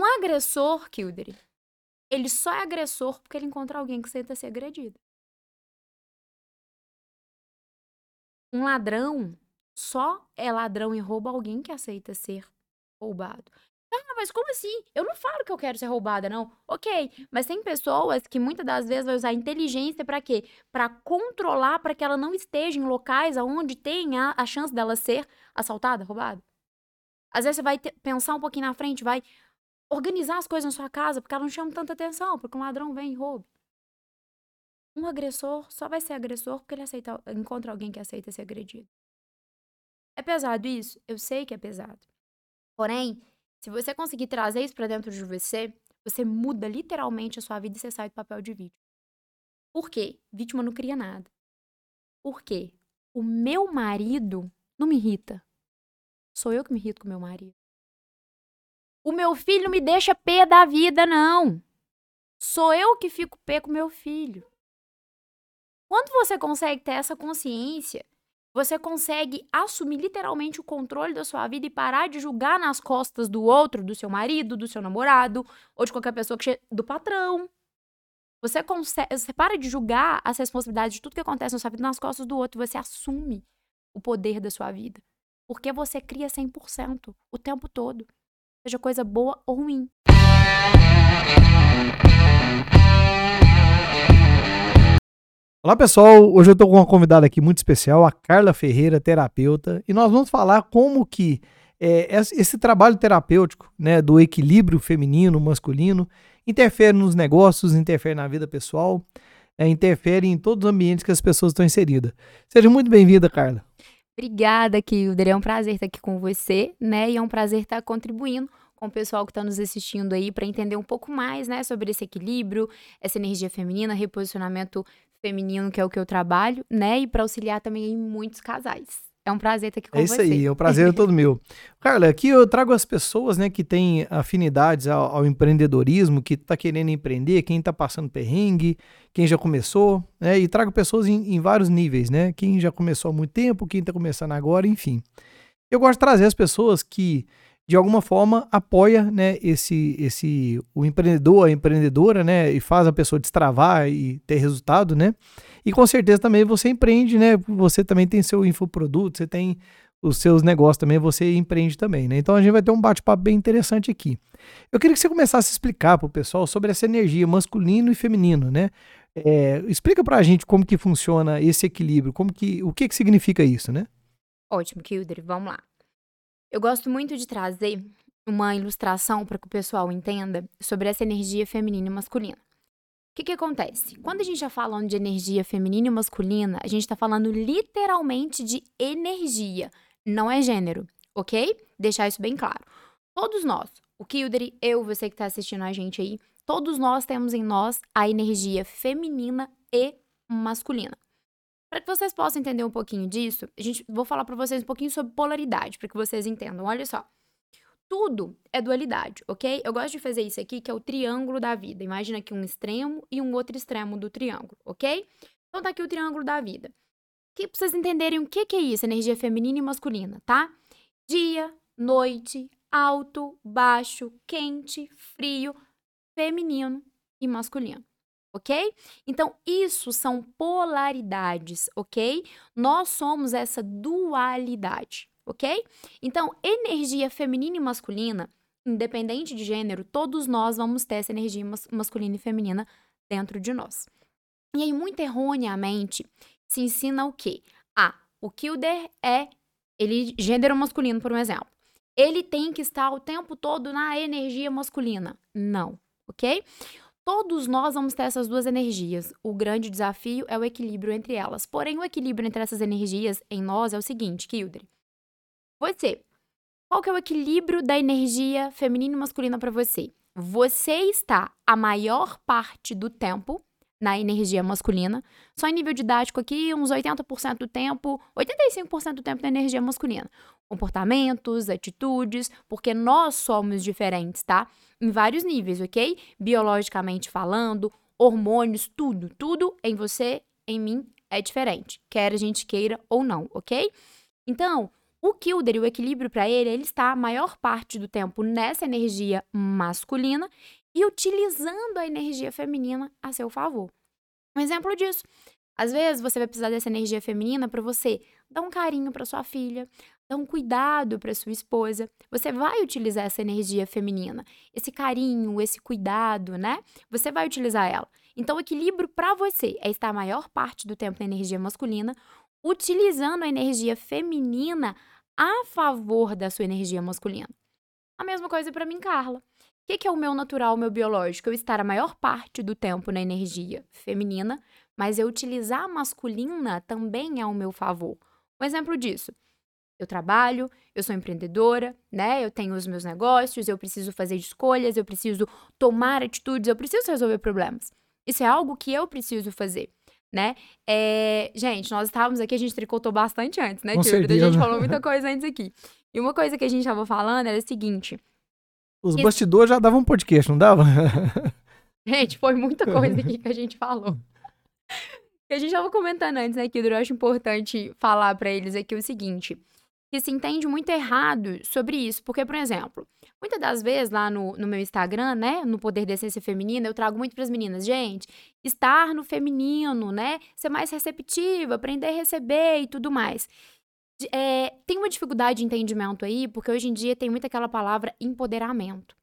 Um agressor, Kildare, ele só é agressor porque ele encontra alguém que aceita ser agredido. Um ladrão só é ladrão e rouba alguém que aceita ser roubado. Ah, mas como assim? Eu não falo que eu quero ser roubada, não. Ok, mas tem pessoas que muitas das vezes vai usar inteligência para quê? Para controlar, para que ela não esteja em locais onde tem a, chance dela ser assaltada, roubada. Às vezes você vai pensar um pouquinho na frente, vai organizar as coisas na sua casa, porque ela não chama tanta atenção, porque um ladrão vem e rouba. Um agressor só vai ser agressor porque ele aceita, encontra alguém que aceita ser agredido. É pesado isso? Eu sei que é pesado. Porém, se você conseguir trazer isso para dentro de você, você muda literalmente a sua vida e você sai do papel de vítima. Por quê? Vítima não cria nada. Por quê? O meu marido não me irrita. Sou eu que me irrito com meu marido. O meu filho não me deixa pé da vida, não. Sou eu que fico pé com meu filho. Quando você consegue ter essa consciência, você consegue assumir literalmente o controle da sua vida e parar de julgar nas costas do outro, do seu marido, do seu namorado, ou de qualquer pessoa que che... do patrão. Você consegue, você para de julgar as responsabilidades de tudo que acontece na sua vida nas costas do outro, você assume o poder da sua vida. Porque você cria 100% o tempo todo seja coisa boa ou ruim. Olá pessoal, hoje eu estou com uma convidada aqui muito especial, a Carla Ferreira, terapeuta, e nós vamos falar como que é, esse trabalho terapêutico, né, do equilíbrio feminino, masculino, interfere nos negócios, interfere na vida pessoal, é, interfere em todos os ambientes que as pessoas estão inseridas. Seja muito bem-vinda, Carla. Obrigada, Kilder. É um prazer estar aqui com você, né? E é um prazer estar contribuindo com o pessoal que está nos assistindo aí para entender um pouco mais, né, sobre esse equilíbrio, essa energia feminina, reposicionamento feminino, que é o que eu trabalho, né? E para auxiliar também em muitos casais. É um prazer estar aqui com você. É isso aí, é um prazer é todo meu. Carla, aqui eu trago as pessoas, né, que têm afinidades ao, ao empreendedorismo, que está querendo empreender, quem está passando perrengue, quem já começou, né, e trago pessoas em, em, vários níveis, né, quem já começou há muito tempo, quem está começando agora, enfim. Eu gosto de trazer as pessoas que, de alguma forma, apoia, né, esse, esse, o empreendedor, a empreendedora, né, e faz a pessoa destravar e ter resultado, né, e com certeza também você empreende, né? Você também tem seu infoproduto, você tem os seus negócios também, você empreende também, né? Então a gente vai ter um bate-papo bem interessante aqui. Eu queria que você começasse a explicar para o pessoal sobre essa energia masculino e feminino, né? É, explica para a gente como que funciona esse equilíbrio, como que, o que que significa isso, né? Ótimo, Kildre, vamos lá. Eu gosto muito de trazer uma ilustração para que o pessoal entenda sobre essa energia feminina e masculina. O que, que acontece? Quando a gente está falando de energia feminina e masculina, a gente está falando literalmente de energia, não é gênero, ok? Deixar isso bem claro. Todos nós, o Kildare, eu, você que está assistindo a gente aí, todos nós temos em nós a energia feminina e masculina. Para que vocês possam entender um pouquinho disso, a gente vou falar para vocês um pouquinho sobre polaridade, para que vocês entendam. Olha só tudo é dualidade, ok? Eu gosto de fazer isso aqui, que é o triângulo da vida. Imagina aqui um extremo e um outro extremo do triângulo, ok? Então tá aqui o triângulo da vida. Que pra vocês entenderem o que, que é isso, energia feminina e masculina, tá? Dia, noite, alto, baixo, quente, frio, feminino e masculino. Ok? Então, isso são polaridades, ok? Nós somos essa dualidade ok? Então, energia feminina e masculina, independente de gênero, todos nós vamos ter essa energia mas masculina e feminina dentro de nós. E aí, muito erroneamente, se ensina o quê? Ah, o Kilder é ele gênero masculino, por um exemplo. Ele tem que estar o tempo todo na energia masculina. Não, ok? Todos nós vamos ter essas duas energias. O grande desafio é o equilíbrio entre elas. Porém, o equilíbrio entre essas energias em nós é o seguinte, Kildre. Você. Qual que é o equilíbrio da energia feminina e masculina para você? Você está a maior parte do tempo na energia masculina. Só em nível didático aqui, uns 80% do tempo, 85% do tempo na energia masculina. Comportamentos, atitudes, porque nós somos diferentes, tá? Em vários níveis, ok? Biologicamente falando, hormônios, tudo, tudo em você, em mim é diferente, quer a gente queira ou não, ok? Então, O Kilder, o equilíbrio para ele, ele está a maior parte do tempo nessa energia masculina e utilizando a energia feminina a seu favor. Um exemplo disso. Às vezes você vai precisar dessa energia feminina para você dar um carinho para sua filha, um cuidado para sua esposa. Você vai utilizar essa energia feminina, esse carinho, esse cuidado, né? Você vai utilizar ela. Então, o equilíbrio para você é estar a maior parte do tempo na energia masculina, utilizando a energia feminina a favor da sua energia masculina. A mesma coisa para mim, Carla. O que, que é o meu natural, o meu biológico? Eu estar a maior parte do tempo na energia feminina, mas eu utilizar a masculina também é ao meu favor. Um exemplo disso. Eu trabalho, eu sou empreendedora, né? Eu tenho os meus negócios, eu preciso fazer escolhas, eu preciso tomar atitudes, eu preciso resolver problemas. Isso é algo que eu preciso fazer né? É, gente, nós estávamos aqui, a gente tricotou bastante antes, né, Tio? A gente falou muita coisa antes aqui. E uma coisa que a gente estava falando era o seguinte. Os que... bastidores já davam um podcast, não dava? gente, foi muita coisa aqui que a gente falou. Que a gente estava comentando antes, né, que eu acho importante falar para eles aqui o seguinte que se entende muito errado sobre isso. Porque, por exemplo, muitas das vezes lá no, no meu Instagram, né, no Poder da Essência Feminina, eu trago muito para as meninas, gente, estar no feminino, né, ser mais receptiva, aprender a receber e tudo mais. É, tem uma dificuldade de entendimento aí, porque hoje em dia tem muito aquela palavra empoderamento.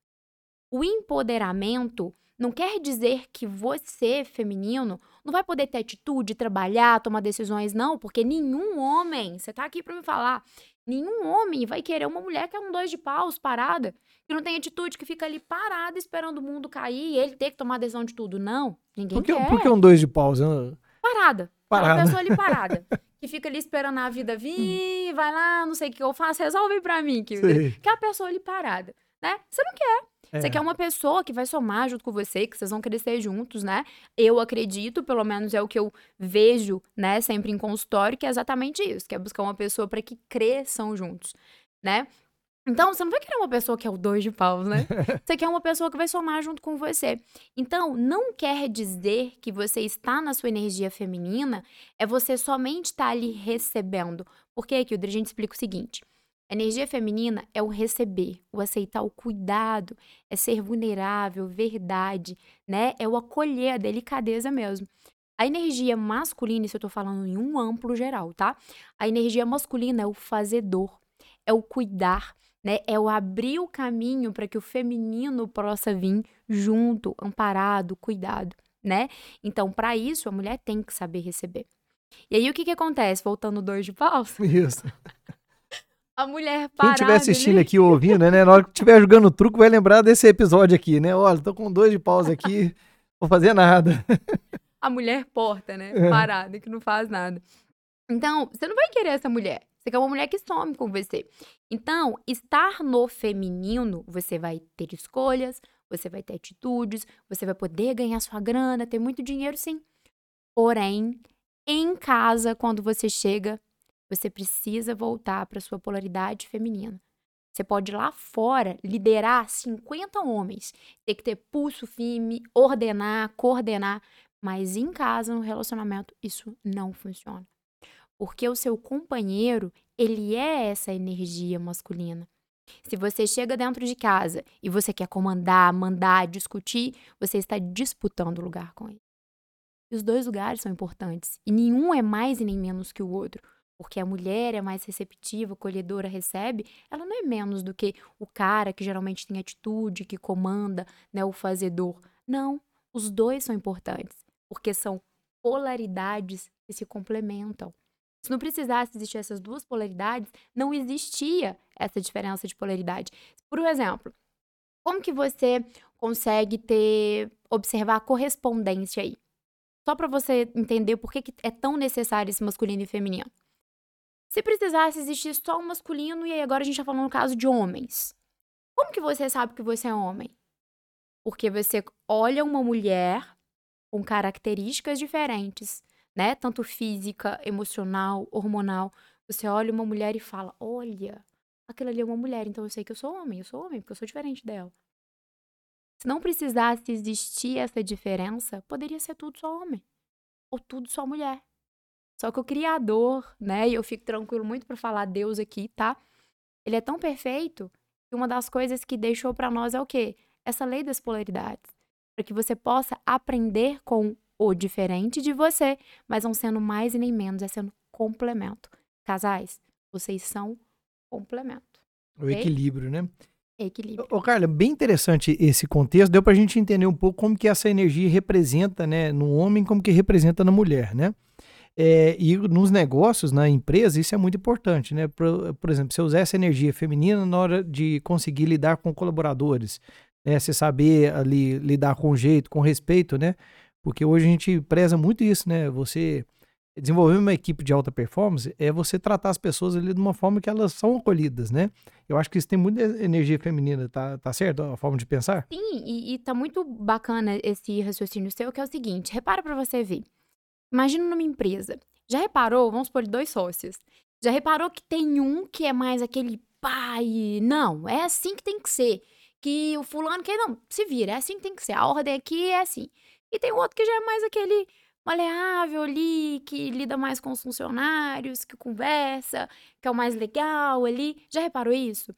O empoderamento não quer dizer que você, feminino, não vai poder ter atitude, trabalhar, tomar decisões, não, porque nenhum homem, você tá aqui para me falar, Nenhum homem vai querer uma mulher que é um dois de paus, parada, que não tem atitude, que fica ali parada esperando o mundo cair e ele ter que tomar decisão de tudo. Não, ninguém por que, quer. Por que um dois de paus? Parada. Parada. Uma pessoa ali parada. que fica ali esperando a vida vir, vai lá, não sei o que eu faço, resolve pra mim. Que, que é a pessoa ali parada, né? Você não quer. É. Você quer uma pessoa que vai somar junto com você, que vocês vão crescer juntos, né? Eu acredito, pelo menos é o que eu vejo, né, sempre em consultório, que é exatamente isso, que é buscar uma pessoa para que cresçam juntos, né? Então, você não vai querer uma pessoa que é o dois de paus, né? Você quer uma pessoa que vai somar junto com você. Então, não quer dizer que você está na sua energia feminina, é você somente estar tá ali recebendo. Por quê, Kildre? A gente explica o seguinte. A energia feminina é o receber, o aceitar o cuidado, é ser vulnerável, verdade, né? É o acolher, a delicadeza mesmo. A energia masculina, isso eu tô falando em um amplo geral, tá? A energia masculina é o fazedor, é o cuidar, né? É o abrir o caminho para que o feminino possa vir junto, amparado, cuidado, né? Então, para isso, a mulher tem que saber receber. E aí, o que que acontece? Voltando dois de paus. Isso. A mulher parada. Quem estiver assistindo aqui ouvindo, né? Na hora que estiver jogando truco, vai lembrar desse episódio aqui, né? Olha, tô com dois de pausa aqui, vou fazer nada. A mulher porta, né? É. Parada, que não faz nada. Então, você não vai querer essa mulher. Você quer uma mulher que some com você. Então, estar no feminino, você vai ter escolhas, você vai ter atitudes, você vai poder ganhar sua grana, ter muito dinheiro, sim. Porém, em casa, quando você chega, você precisa voltar para sua polaridade feminina. Você pode ir lá fora liderar 50 homens, ter que ter pulso firme, ordenar, coordenar, mas em casa, no relacionamento, isso não funciona. Porque o seu companheiro, ele é essa energia masculina. Se você chega dentro de casa e você quer comandar, mandar, discutir, você está disputando o lugar com ele. E os dois lugares são importantes. E nenhum é mais e nem menos que o outro porque a mulher é mais receptiva, acolhedora, recebe, ela não é menos do que o cara que geralmente tem atitude, que comanda, né, o fazedor. Não, os dois são importantes, porque são polaridades que se complementam. Se não precisasse existir essas duas polaridades, não existia essa diferença de polaridade. Por exemplo, como que você consegue ter observar a correspondência aí? Só para você entender por que, que é tão necessário esse masculino e feminino. Se precisasse existir só um masculino, e aí agora a gente tá falando no caso de homens. Como que você sabe que você é homem? Porque você olha uma mulher com características diferentes, né? Tanto física, emocional, hormonal. Você olha uma mulher e fala: Olha, aquela ali é uma mulher, então eu sei que eu sou homem, eu sou homem, porque eu sou diferente dela. Se não precisasse existir essa diferença, poderia ser tudo só homem. Ou tudo só mulher. Só que o Criador, né? E eu fico tranquilo muito para falar Deus aqui, tá? Ele é tão perfeito que uma das coisas que deixou para nós é o quê? Essa lei das polaridades. Para que você possa aprender com o diferente de você, mas não sendo mais e nem menos, é sendo complemento. Casais, vocês são complemento. O okay? equilíbrio, né? Equilíbrio. Ô, Carla, bem interessante esse contexto. Deu para a gente entender um pouco como que essa energia representa, né, no homem, como que representa na mulher, né? É, e nos negócios, na empresa, isso é muito importante, né? Por, por, exemplo, você usar essa energia feminina na hora de conseguir lidar com colaboradores, né? Você saber ali lidar com jeito, com respeito, né? Porque hoje a gente preza muito isso, né? Você desenvolver uma equipe de alta performance é você tratar as pessoas ali de uma forma que elas são acolhidas, né? Eu acho que isso tem muita energia feminina, tá, tá certo a forma de pensar? Sim, e, e tá muito bacana esse raciocínio seu, que é o seguinte, repara para você ver. Imagina numa empresa. Já reparou, vamos supor, dois sócios. Já reparou que tem um que é mais aquele pai, não, é assim que tem que ser. Que o fulano que não, se vira, é assim que tem que ser. A ordem aqui é assim. E tem outro que já é mais aquele maleável ali, que lida mais com os funcionários, que conversa, que é o mais legal ali. Já reparou isso?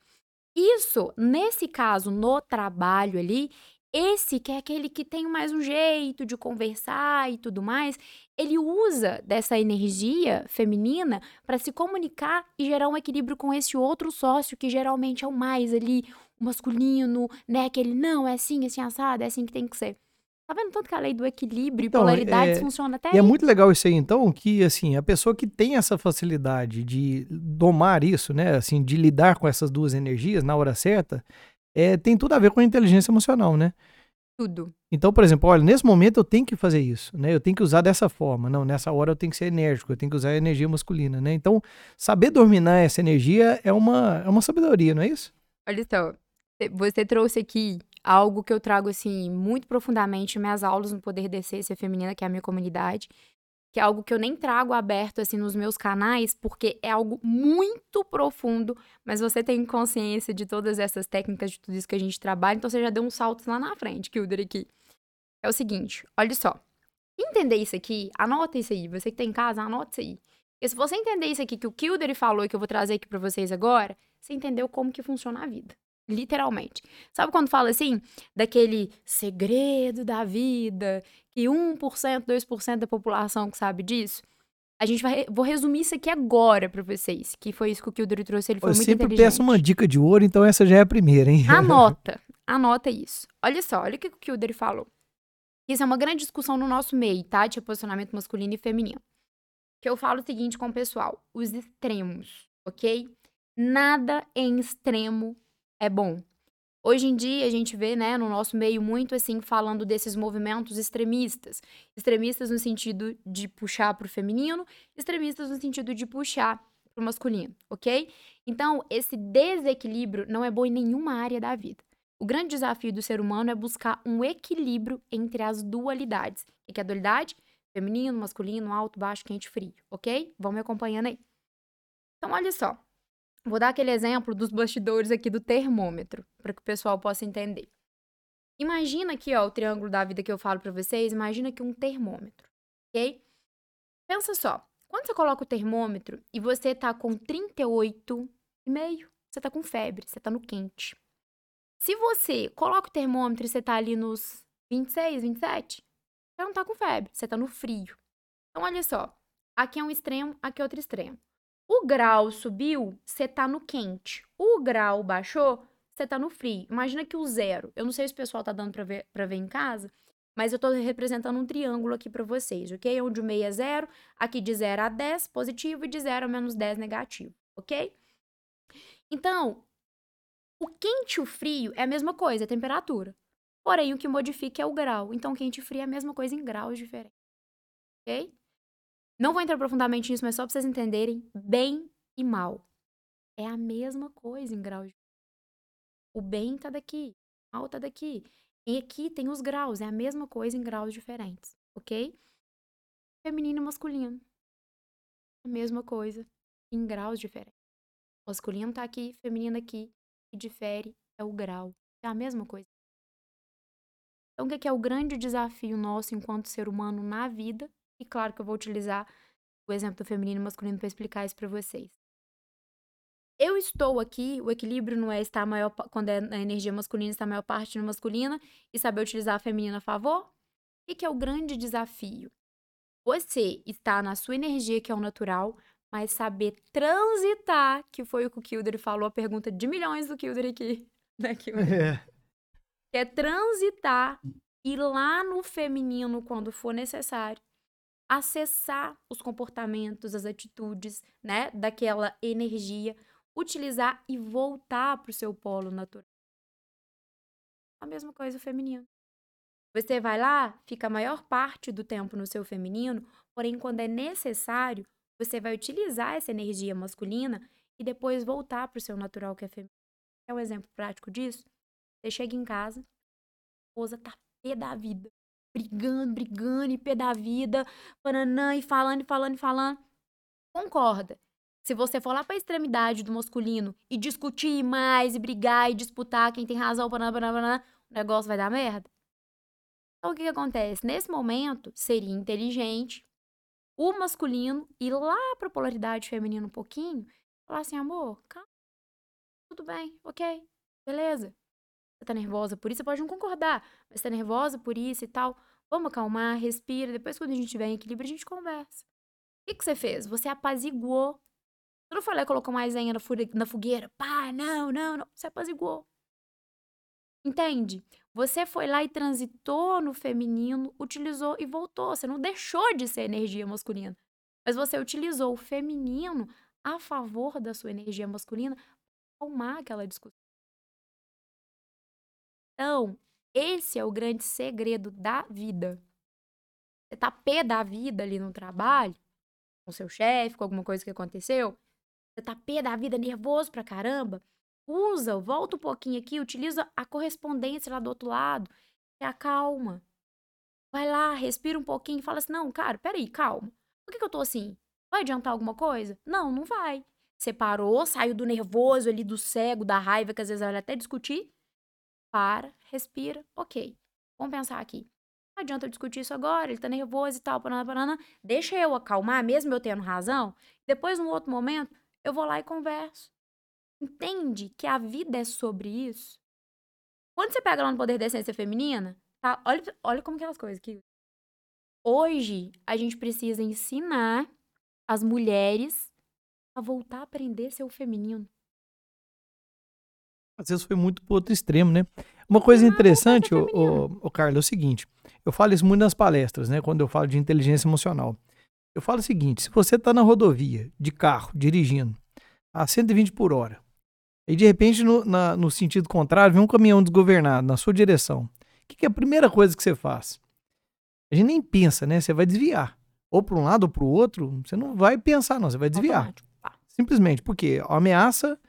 Isso, nesse caso, no trabalho ali, esse que é aquele que tem mais um jeito de conversar e tudo mais, ele usa dessa energia feminina para se comunicar e gerar um equilíbrio com esse outro sócio que geralmente é o mais ali, o masculino, né? Aquele não, é assim, assim assado, é assim que tem que ser. Tá vendo tanto que a lei do equilíbrio então, e polaridades é, funciona até E é aí? é muito legal isso aí, então, que, assim, a pessoa que tem essa facilidade de domar isso, né, assim, de lidar com essas duas energias na hora certa, é, tem tudo a ver com a inteligência emocional, né? Tudo. Então, por exemplo, olha, nesse momento eu tenho que fazer isso, né? Eu tenho que usar dessa forma. Não, nessa hora eu tenho que ser enérgico, eu tenho que usar a energia masculina, né? Então, saber dominar essa energia é uma, é uma sabedoria, não é isso? Olha só, você trouxe aqui algo que eu trago, assim, muito profundamente em minhas aulas no Poder da Essência Feminina, que é a minha comunidade, que é algo que eu nem trago aberto, assim, nos meus canais, porque é algo muito profundo, mas você tem consciência de todas essas técnicas, de tudo isso que a gente trabalha, então você já deu um salto lá na frente, Kilder, aqui. É o seguinte, olha só. Entender isso aqui, anota isso aí. Você que tem em casa, anota isso aí. Porque se você entender isso aqui que o Kilder falou e que eu vou trazer aqui para vocês agora, você entendeu como que funciona a vida. Literalmente. Sabe quando fala assim, daquele segredo da vida, que 1%, 2% da população que sabe disso? A gente vai. Vou resumir isso aqui agora para vocês, que foi isso que o Kildare trouxe. Ele foi eu muito sempre peço uma dica de ouro, então essa já é a primeira, hein? Anota. Anota isso. Olha só, olha o que o Kildare falou. Isso é uma grande discussão no nosso meio, tá? De posicionamento masculino e feminino. Que eu falo o seguinte com o pessoal: os extremos, ok? Nada em extremo é bom. Hoje em dia a gente vê, né, no nosso meio muito assim falando desses movimentos extremistas, extremistas no sentido de puxar para o feminino, extremistas no sentido de puxar para o masculino, ok? Então esse desequilíbrio não é bom em nenhuma área da vida. O grande desafio do ser humano é buscar um equilíbrio entre as dualidades. O que é a dualidade? Feminino, masculino, alto, baixo, quente, frio, ok? Vão me acompanhando aí. Então olha só, Vou dar aquele exemplo dos bastidores aqui do termômetro, para que o pessoal possa entender. Imagina aqui, ó, o triângulo da vida que eu falo para vocês, imagina aqui um termômetro, ok? Pensa só, quando você coloca o termômetro e você tá com 38,5, você tá com febre, você tá no quente. Se você coloca o termômetro e você tá ali nos 26, 27, você não tá com febre, você tá no frio. Então, olha só, aqui é um extremo, aqui é outro extremo. O grau subiu, você tá no quente. O grau baixou, você tá no frio. Imagina que o zero. Eu não sei se o pessoal tá dando pra ver, pra ver em casa, mas eu tô representando um triângulo aqui para vocês, ok? Onde o meio é zero, aqui de 0 a 10 positivo e de 0 a menos 10 negativo, ok? Então, o quente e o frio é a mesma coisa, é temperatura. Porém, o que modifica é o grau. Então, quente e frio é a mesma coisa em graus diferentes. Ok? Não vou entrar profundamente nisso, mas só pra vocês entenderem bem e mal. É a mesma coisa em grau de. O bem tá daqui, o mal tá daqui. E aqui tem os graus, é a mesma coisa em graus diferentes, ok? Feminino e masculino. A mesma coisa em graus diferentes. O masculino tá aqui, feminino aqui. E difere é o grau. É a mesma coisa. Então, o que é o grande desafio nosso enquanto ser humano na vida e claro que eu vou utilizar o exemplo do feminino e masculino para explicar isso para vocês. Eu estou aqui, o equilíbrio não é estar maior quando é a energia masculina está a maior parte no masculina e saber utilizar a feminina a favor? O que é o grande desafio? Você está na sua energia, que é o natural, mas saber transitar, que foi o que o Kilder falou, a pergunta de milhões do Kilder aqui. Né, Kilder? É. é transitar, ir lá no feminino quando for necessário, acessar os comportamentos, as atitudes, né, daquela energia, utilizar e voltar para o seu polo natural. A mesma coisa o feminino. Você vai lá, fica a maior parte do tempo no seu feminino, porém, quando é necessário, você vai utilizar essa energia masculina e depois voltar para o seu natural que é feminino. É um exemplo prático disso? Você chega em casa, a esposa tá pé da vida, brigando, brigando, e pé da vida, pananã, e falando, e falando, e falando. Concorda. Se você for lá para a extremidade do masculino e discutir mais, e brigar, e disputar quem tem razão, pananã, pananã, o negócio vai dar merda. Então, o que, que acontece? Nesse momento, seria inteligente o masculino ir lá para a polaridade feminina um pouquinho, falar assim, amor, calma, tudo bem, ok, beleza. Você tá nervosa por isso, você pode não concordar, mas tá nervosa por isso e tal. Vamos acalmar, respira, depois quando a gente tiver em equilíbrio, a gente conversa. O que, que você fez? Você apaziguou. Você não e colocou mais lenha na fogueira. Pá, não, não, não. Você apaziguou. Entende? Você foi lá e transitou no feminino, utilizou e voltou. Você não deixou de ser energia masculina. Mas você utilizou o feminino a favor da sua energia masculina para acalmar aquela discussão. Então, esse é o grande segredo da vida. Você tá pé da vida ali no trabalho, com seu chefe, com alguma coisa que aconteceu. Você tá pé da vida, nervoso pra caramba usa, volta um pouquinho aqui, utiliza a correspondência lá do outro lado, e acalma. Vai lá, respira um pouquinho fala assim: não, cara, peraí, calma. Por que, que eu tô assim? Vai adiantar alguma coisa? Não, não vai. Separou, saiu do nervoso ali, do cego, da raiva, que às vezes vai até discutir. Para, respira, ok. Vamos pensar aqui. Não adianta eu discutir isso agora, ele tá nervoso e tal, parana, parana. Deixa eu acalmar, mesmo eu tendo razão. Depois, num outro momento, eu vou lá e converso entende que a vida é sobre isso, quando você pega lá no Poder da Essência Feminina, tá? Olha, olha como que é as coisas que hoje a gente precisa ensinar as mulheres a voltar a aprender seu feminino. Às vezes foi muito pro outro extremo, né? Uma coisa interessante, o, o, o Carlos, é o seguinte: eu falo isso muito nas palestras, né? Quando eu falo de inteligência emocional. Eu falo o seguinte: se você está na rodovia, de carro, dirigindo, a 120 por hora, e de repente, no, na, no sentido contrário, vem um caminhão desgovernado na sua direção. O que, que é a primeira coisa que você faz? A gente nem pensa, né? Você vai desviar. Ou para um lado ou para o outro, você não vai pensar, não. Você vai desviar. Tá. Simplesmente. Porque a ameaça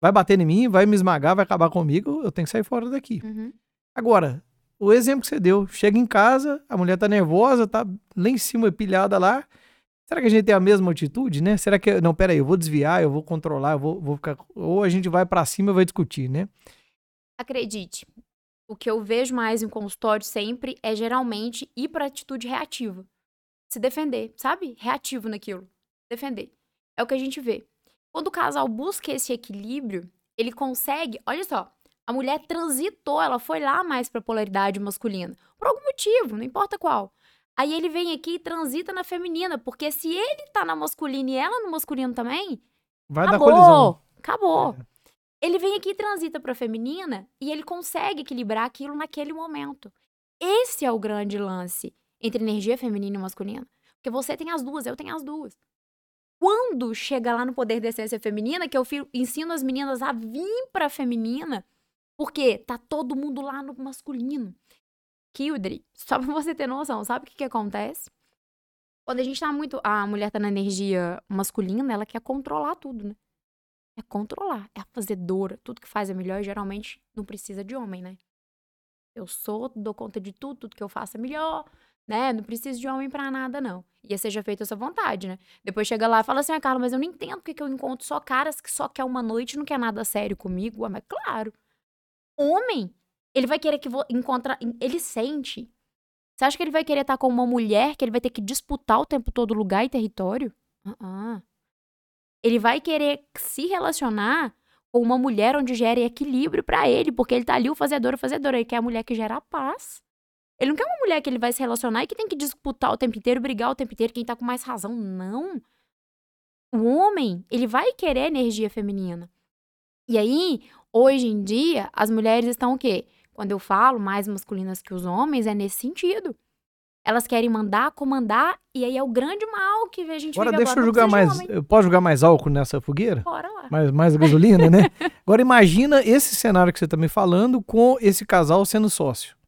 vai bater em mim, vai me esmagar, vai acabar comigo, eu tenho que sair fora daqui. Uhum. Agora, o exemplo que você deu, chega em casa, a mulher tá nervosa, tá lá em cima, pilhada lá, Será que a gente tem a mesma atitude, né? Será que. Não, peraí, eu vou desviar, eu vou controlar, eu vou, vou ficar. Ou a gente vai para cima e vai discutir, né? Acredite, o que eu vejo mais em consultório sempre é geralmente ir para atitude reativa. Se defender, sabe? Reativo naquilo. Defender. É o que a gente vê. Quando o casal busca esse equilíbrio, ele consegue. Olha só, a mulher transitou, ela foi lá mais para polaridade masculina. Por algum motivo, não importa qual. Aí ele vem aqui e transita na feminina, porque se ele tá na masculina e ela no masculino também, vai acabou, dar colisão. Acabou. É. Ele vem aqui e transita pra feminina e ele consegue equilibrar aquilo naquele momento. Esse é o grande lance entre energia feminina e masculina. Porque você tem as duas, eu tenho as duas. Quando chega lá no poder da essência feminina, que eu ensino as meninas a vir pra feminina, porque tá todo mundo lá no masculino. Kildre, só pra você ter noção, sabe o que que acontece? Quando a gente tá muito. A mulher tá na energia masculina, ela quer controlar tudo, né? É controlar, é a fazedora. Tudo que faz é melhor e geralmente não precisa de homem, né? Eu sou, dou conta de tudo, tudo que eu faço é melhor, né? Não preciso de homem para nada, não. E seja feita essa vontade, né? Depois chega lá e fala assim, ah, Carla, mas eu não entendo porque que eu encontro só caras que só quer uma noite não quer nada sério comigo. Ué, mas claro. Homem ele vai querer que encontra, ele sente. Você acha que ele vai querer estar com uma mulher que ele vai ter que disputar o tempo todo lugar e território? Uh-uh. Ele vai querer se relacionar com uma mulher onde gere equilíbrio pra ele, porque ele tá ali o fazedor, o fazedor. Ele quer a mulher que gera paz. Ele não quer uma mulher que ele vai se relacionar e que tem que disputar o tempo inteiro, brigar o tempo inteiro, quem tá com mais razão. Não. O homem, ele vai querer energia feminina. E aí, hoje em dia, as mulheres estão o quê? Quando eu falo mais masculinas que os homens, é nesse sentido. Elas querem mandar, comandar, e aí é o grande mal que a gente Agora deixa agora. eu jogar de mais. homem. Eu posso jogar mais álcool nessa fogueira? Bora lá. Mais, mais gasolina, né? Agora imagina esse cenário que você tá me falando com esse casal sendo sócio.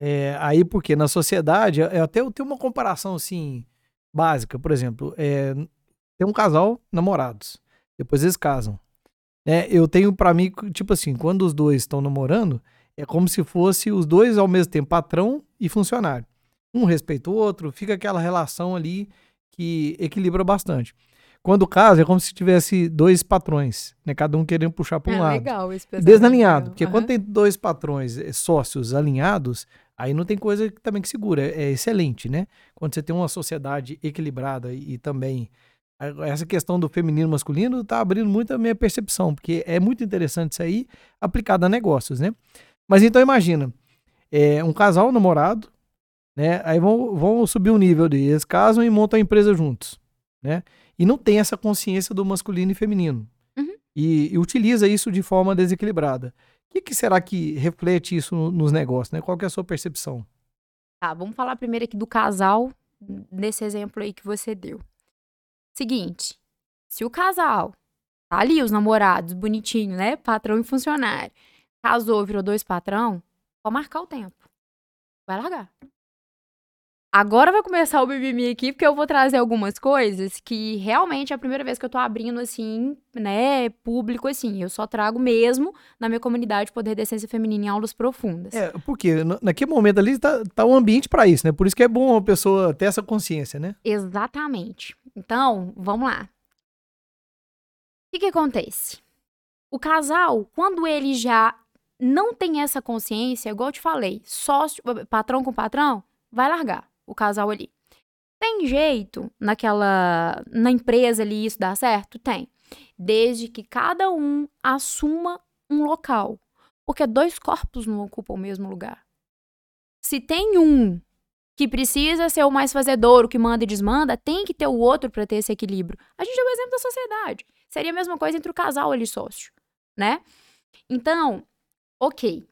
É, aí, porque na sociedade, eu até eu tenho uma comparação assim, básica, por exemplo, é, tem um casal namorados, depois eles casam. né? eu tenho pra mim, tipo assim, quando os dois estão namorando, é como se fosse os dois ao mesmo tempo patrão e funcionário. Um respeita o outro, fica aquela relação ali que equilibra bastante. Quando casa, é como se tivesse dois patrões, né? Cada um querendo puxar para um é lado. legal esse. Desalinhado, porque Aham. quando tem dois patrões eh, sócios alinhados, aí não tem coisa que- também que segura, é, é excelente, né? Quando você tem uma sociedade equilibrada e, e também essa questão do feminino masculino tá abrindo muito a minha percepção, porque é muito interessante isso aí aplicado a negócios, né? Mas então imagina, é, um casal namorado, né? Aí vão, vão subir o nível deles, eles casam e montam a empresa juntos, né? E não tem essa consciência do masculino e feminino. Uhum. E, e utiliza isso de forma desequilibrada. O que, que será que reflete isso no- nos negócios, né? Qual que é a sua percepção? Tá, vamos falar primeiro aqui do casal, nesse exemplo aí que você deu. Seguinte, se o casal tá ali, os namorados, bonitinho, né? Patrão e funcionário. Casou, virou dois patrão, pode marcar o tempo. Vai largar. Agora vai começar o mimimi aqui, porque eu vou trazer algumas coisas que realmente é a primeira vez que eu tô abrindo, assim, né, público, assim. Eu só trago mesmo na minha comunidade Poder da Essência Feminina em aulas profundas. É, porque na- naquele momento ali tá, tá um ambiente para isso, né? Por isso que é bom a pessoa ter essa consciência, né? Exatamente. Então, vamos lá. O que, que acontece? O casal, quando ele já não tem essa consciência, igual eu te falei, sócio, patrão com patrão, vai largar o casal ali. Tem jeito naquela. na empresa ali isso dá certo? Tem. Desde que cada um assuma um local. Porque dois corpos não ocupam o mesmo lugar. Se tem um que precisa ser o mais fazedor, o que manda e desmanda, tem que ter o outro para ter esse equilíbrio. A gente é o exemplo da sociedade. Seria a mesma coisa entre o casal ali sócio, né? Então, ok.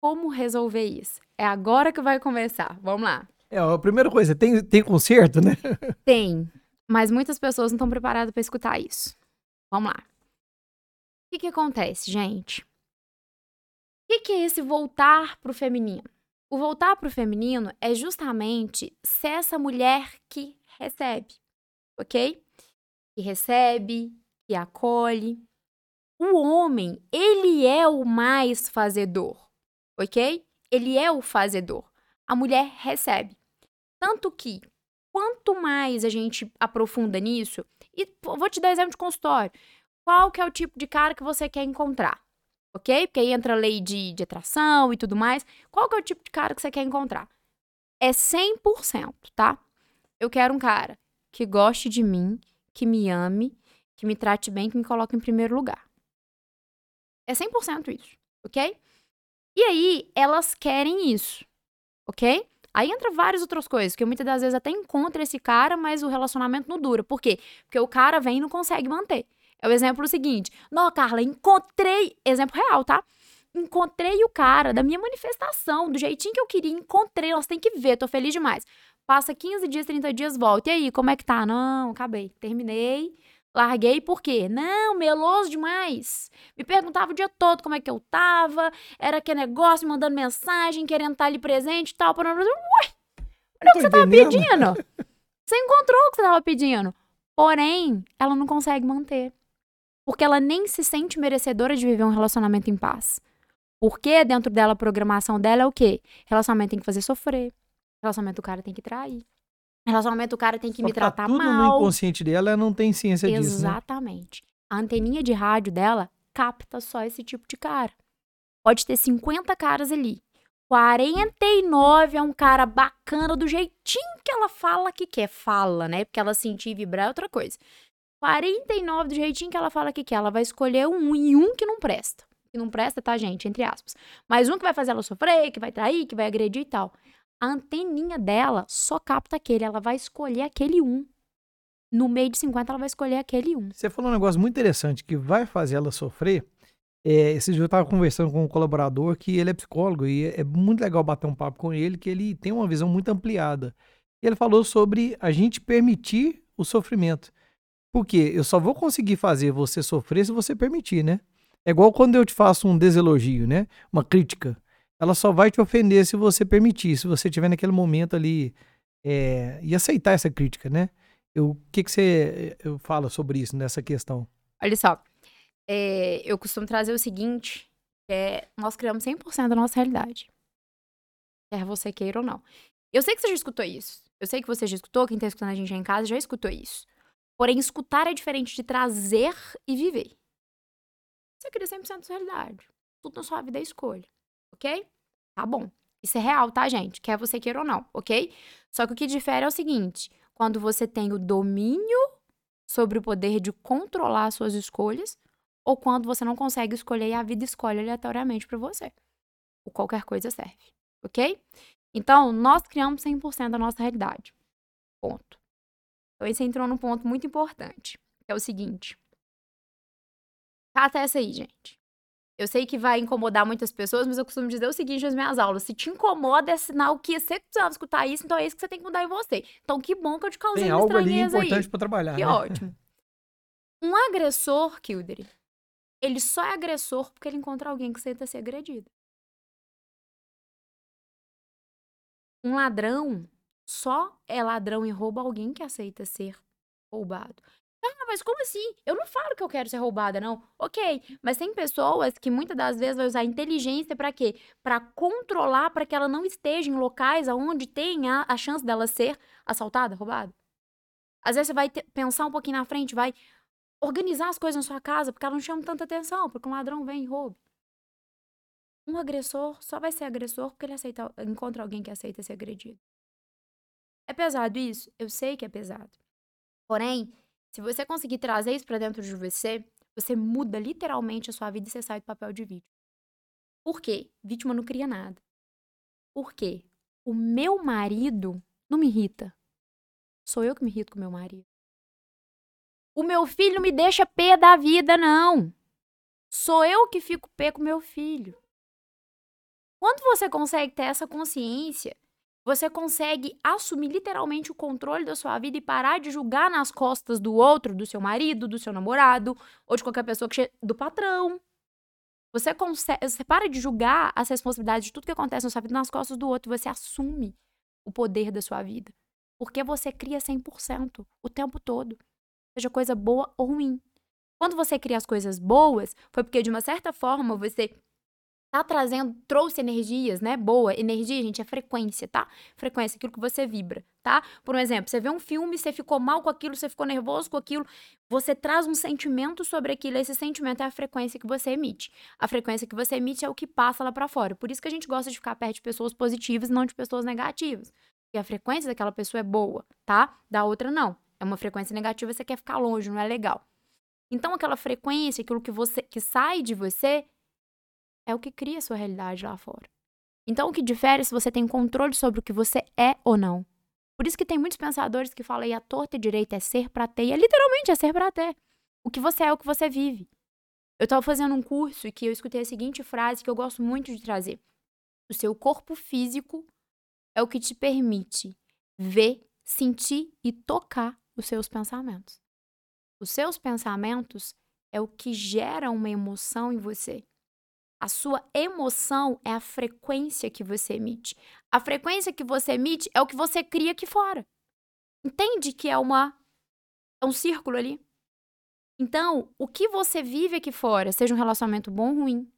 Como resolver isso? É agora que vai começar. Vamos lá. É, a primeira coisa, tem, tem conserto, né? Tem, mas muitas pessoas não estão preparadas para escutar isso. Vamos lá. O que, que acontece, gente? O que, que é esse voltar pro feminino? O voltar pro feminino é justamente ser essa mulher que recebe, ok? Que recebe, que acolhe. O homem, ele é o mais fazedor, ok? Ele é o fazedor. A mulher recebe. Tanto que, quanto mais a gente aprofunda nisso, e vou te dar exemplo de consultório. Qual que é o tipo de cara que você quer encontrar? Ok? Porque aí entra a lei de, de atração e tudo mais. Qual que é o tipo de cara que você quer encontrar? É 100%, tá? Eu quero um cara que goste de mim, que me ame, que me trate bem, que me coloque em primeiro lugar. É 100% isso, ok? E aí, elas querem isso, ok? Aí entra várias outras coisas, que eu muitas das vezes até encontro esse cara, mas o relacionamento não dura. Por quê? Porque o cara vem e não consegue manter. É o exemplo seguinte. Não, Carla, encontrei. Exemplo real, tá? Encontrei o cara da minha manifestação, do jeitinho que eu queria. Encontrei, nós tem que ver, tô feliz demais. Passa 15 dias, 30 dias, volta. E aí, como é que tá? Não, acabei. Terminei. Larguei por quê? Não, meloso demais. Me perguntava o dia todo como é que eu tava. Era que negócio, mandando mensagem, querendo estar ali presente e tal. Ué, Não o que você tava pedindo? Você encontrou o que você tava pedindo. Porém, ela não consegue manter. Porque ela nem se sente merecedora de viver um relacionamento em paz. Porque dentro dela, a programação dela é o quê? Relacionamento tem que fazer sofrer. Relacionamento o cara tem que trair. Relacionamento o cara tem que Só me tá tratar tudo no mal. inconsciente dela, ela não tem ciência disso, né? Exatamente. A anteninha de rádio dela capta só esse tipo de cara. Pode ter 50 caras ali. 49 é um cara bacana do jeitinho que ela fala que quer. Fala, né? Porque ela sentir e vibrar é outra coisa. 49 do jeitinho que ela fala que quer. Ela vai escolher um e um que não presta. Que não presta, tá, gente? Entre aspas. Mas um que vai fazer ela sofrer, que vai trair, que vai agredir e tal. A anteninha dela só capta aquele. Ela vai escolher aquele um. No meio de 50, ela vai escolher aquele um. Você falou um negócio muito interessante que vai fazer ela sofrer. É, esse dia eu estava conversando com um colaborador que ele é psicólogo e é muito legal bater um papo com ele, que ele tem uma visão muito ampliada. Ele falou sobre a gente permitir o sofrimento. Porque eu só vou conseguir fazer você sofrer se você permitir, né? É igual quando eu te faço um deselogio, né? Uma crítica. Ela só vai te ofender se você permitir, se você estiver naquele momento ali é, e aceitar essa crítica, né? O que, que você eu fala sobre isso nessa questão? Olha só, é, eu costumo trazer o seguinte, é nós criamos 100% da nossa realidade. Quer você queira ou não. Eu sei que você já escutou isso. Eu sei que você já escutou, quem tá escutando a gente aí em casa já escutou isso. Porém, escutar é diferente de trazer e viver. Você cria 100% da sua realidade. Tudo na sua vida é escolha. Ok? Tá bom. Isso é real, tá, gente? Quer você queira ou não, ok? Só que o que difere é o seguinte: quando você tem o domínio sobre o poder de controlar suas escolhas, ou quando você não consegue escolher e a vida escolhe aleatoriamente para você. O qualquer coisa serve, ok? Então, nós criamos 100% da nossa realidade. Ponto. Então, esse entrou num ponto muito importante, que é o seguinte. Cata essa aí, gente. Eu sei que vai incomodar muitas pessoas, mas eu costumo dizer o seguinte nas minhas aulas: se te incomoda, é sinal que você precisava escutar isso, então é isso que você tem que mudar em você. Então, que bom que eu te causei Tem algo ali importante para trabalhar. Que né? ótimo. Um agressor, Kildare, ele só é agressor porque ele encontra alguém que aceita ser agredido. Um ladrão só é ladrão e rouba alguém que aceita ser roubado. Ah, mas como assim? Eu não falo que eu quero ser roubada, não. Ok, mas tem pessoas que muitas das vezes vai usar inteligência pra quê? Pra controlar, pra que ela não esteja em locais onde tem a, a chance dela ser assaltada, roubada. Às vezes você vai pensar um pouquinho na frente, vai organizar as coisas na sua casa, porque ela não chama tanta atenção, porque um ladrão vem e rouba. Um agressor só vai ser agressor porque ele aceita, encontra alguém que aceita ser agredido. É pesado isso? Eu sei que é pesado. Porém, se você conseguir trazer isso pra dentro de você, você muda literalmente a sua vida e você sai do papel de vítima. Por quê? Vítima não cria nada. Por quê? O meu marido não me irrita. Sou eu que me irrito com meu marido. O meu filho não me deixa pé da vida, não. Sou eu que fico pé com meu filho. Quando você consegue ter essa consciência, você consegue assumir literalmente o controle da sua vida e parar de julgar nas costas do outro, do seu marido, do seu namorado, ou de qualquer pessoa que che... do patrão. Você consegue, você para de julgar as responsabilidades de tudo que acontece na sua vida nas costas do outro, você assume o poder da sua vida. Porque você cria 100% o tempo todo, seja coisa boa ou ruim. Quando você cria as coisas boas, foi porque de uma certa forma você tá trazendo, trouxe energias, né? Boa. Energia, gente, é frequência, tá? Frequência, aquilo que você vibra, tá? Por um exemplo, você vê um filme, você ficou mal com aquilo, você ficou nervoso com aquilo, você traz um sentimento sobre aquilo, esse sentimento é a frequência que você emite. A frequência que você emite é o que passa lá pra fora. Por isso que a gente gosta de ficar perto de pessoas positivas não de pessoas negativas. Porque a frequência daquela pessoa é boa, tá? Da outra não. É uma frequência negativa, você quer ficar longe, não é legal. Então aquela frequência, aquilo que você que sai de você, é o que cria a sua realidade lá fora. Então, o que difere é se você tem controle sobre o que você é ou não. Por isso que tem muitos pensadores que falam aí a torta e direita é ser pra ter, e é literalmente é ser pra ter. O que você é é o que você vive. Eu tava fazendo um curso e que eu escutei a seguinte frase que eu gosto muito de trazer. O seu corpo físico é o que te permite ver, sentir e tocar os seus pensamentos. Os seus pensamentos é o que gera uma emoção em você. A sua emoção é a frequência que você emite. A frequência que você emite é o que você cria aqui fora. Entende que é uma é um círculo ali? Então, o que você vive aqui fora, seja um relacionamento bom ou ruim,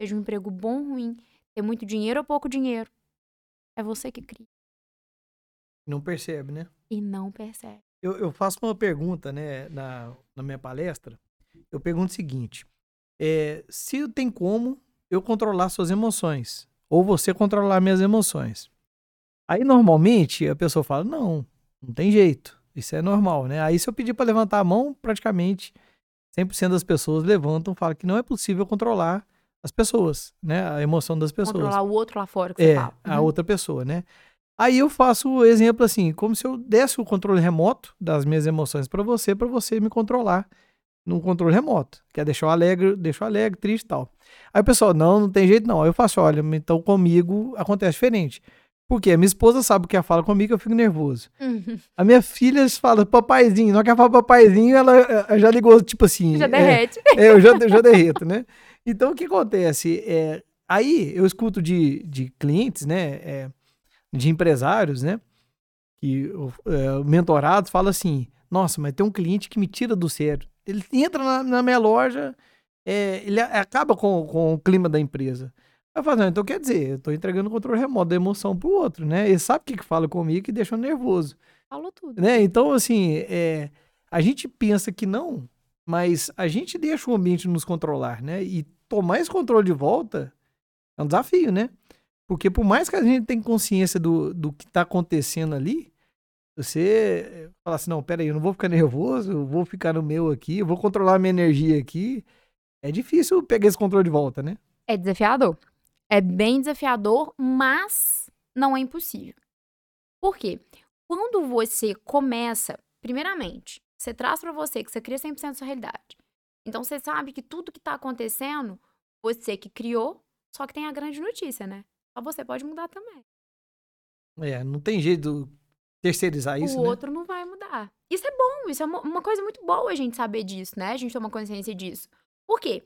seja um emprego bom ou ruim, ter muito dinheiro ou pouco dinheiro, é você que cria Não percebe, né? e não percebe. Eu, eu faço uma pergunta, né, na, na minha palestra. Eu pergunto o seguinte: é, se tem como eu controlar suas emoções, ou você controlar minhas emoções. Aí normalmente a pessoa fala: "Não, não tem jeito. Isso é normal, né?" Aí se eu pedir para levantar a mão, praticamente 100% das pessoas levantam, falam que não é possível controlar as pessoas, né? A emoção das pessoas. Controlar o outro lá fora que é, você fala. a Uhum. outra pessoa, né? Aí eu faço o exemplo assim, como se eu desse o controle remoto das minhas emoções para você, para você me controlar no controle remoto. Quer deixar eu alegre, deixar eu alegre, triste e tal. Aí o pessoal, não, não tem jeito não. Aí eu faço, olha, então comigo acontece diferente. Porque a minha esposa sabe o que ela fala comigo, eu fico nervoso. Uhum. A minha filha fala papaizinho, na hora que ela fala papaizinho, ela, ela já ligou, tipo assim. Já é, derrete. é, eu já, eu já derreto, né? Então, o que acontece? É, aí, eu escuto de, de clientes, né? é, de empresários, né? Que é, mentorados falam assim: Nossa, mas tem um cliente que me tira do sério. Ele entra na, na minha loja, é, ele acaba com, com o clima da empresa. Aí eu falo, não, então quer dizer, eu tô entregando o controle remoto da emoção pro outro, né? Ele sabe o que, que fala comigo que deixa eu nervoso Falou tudo. né? Então, assim, é, a gente pensa que não, mas a gente deixa o ambiente nos controlar, né? E tomar esse controle de volta é um desafio, né? Porque por mais que a gente tenha consciência do, do que está acontecendo ali, você fala assim, não, peraí, eu não vou ficar nervoso, eu vou ficar no meu aqui, eu vou controlar a minha energia aqui. É difícil pegar esse controle de volta, né? É desafiador. É bem desafiador, mas não é impossível. Por quê? Quando você começa, primeiramente, você traz pra você que você cria 100% da sua realidade. Então você sabe que tudo que tá acontecendo, você que criou, só que tem a grande notícia, né? Só você pode mudar também. É, não tem jeito terceirizar isso, o né? outro não vai mudar. Isso é bom, isso é uma, uma coisa muito boa a gente saber disso, né? A gente tomar consciência disso. Por quê?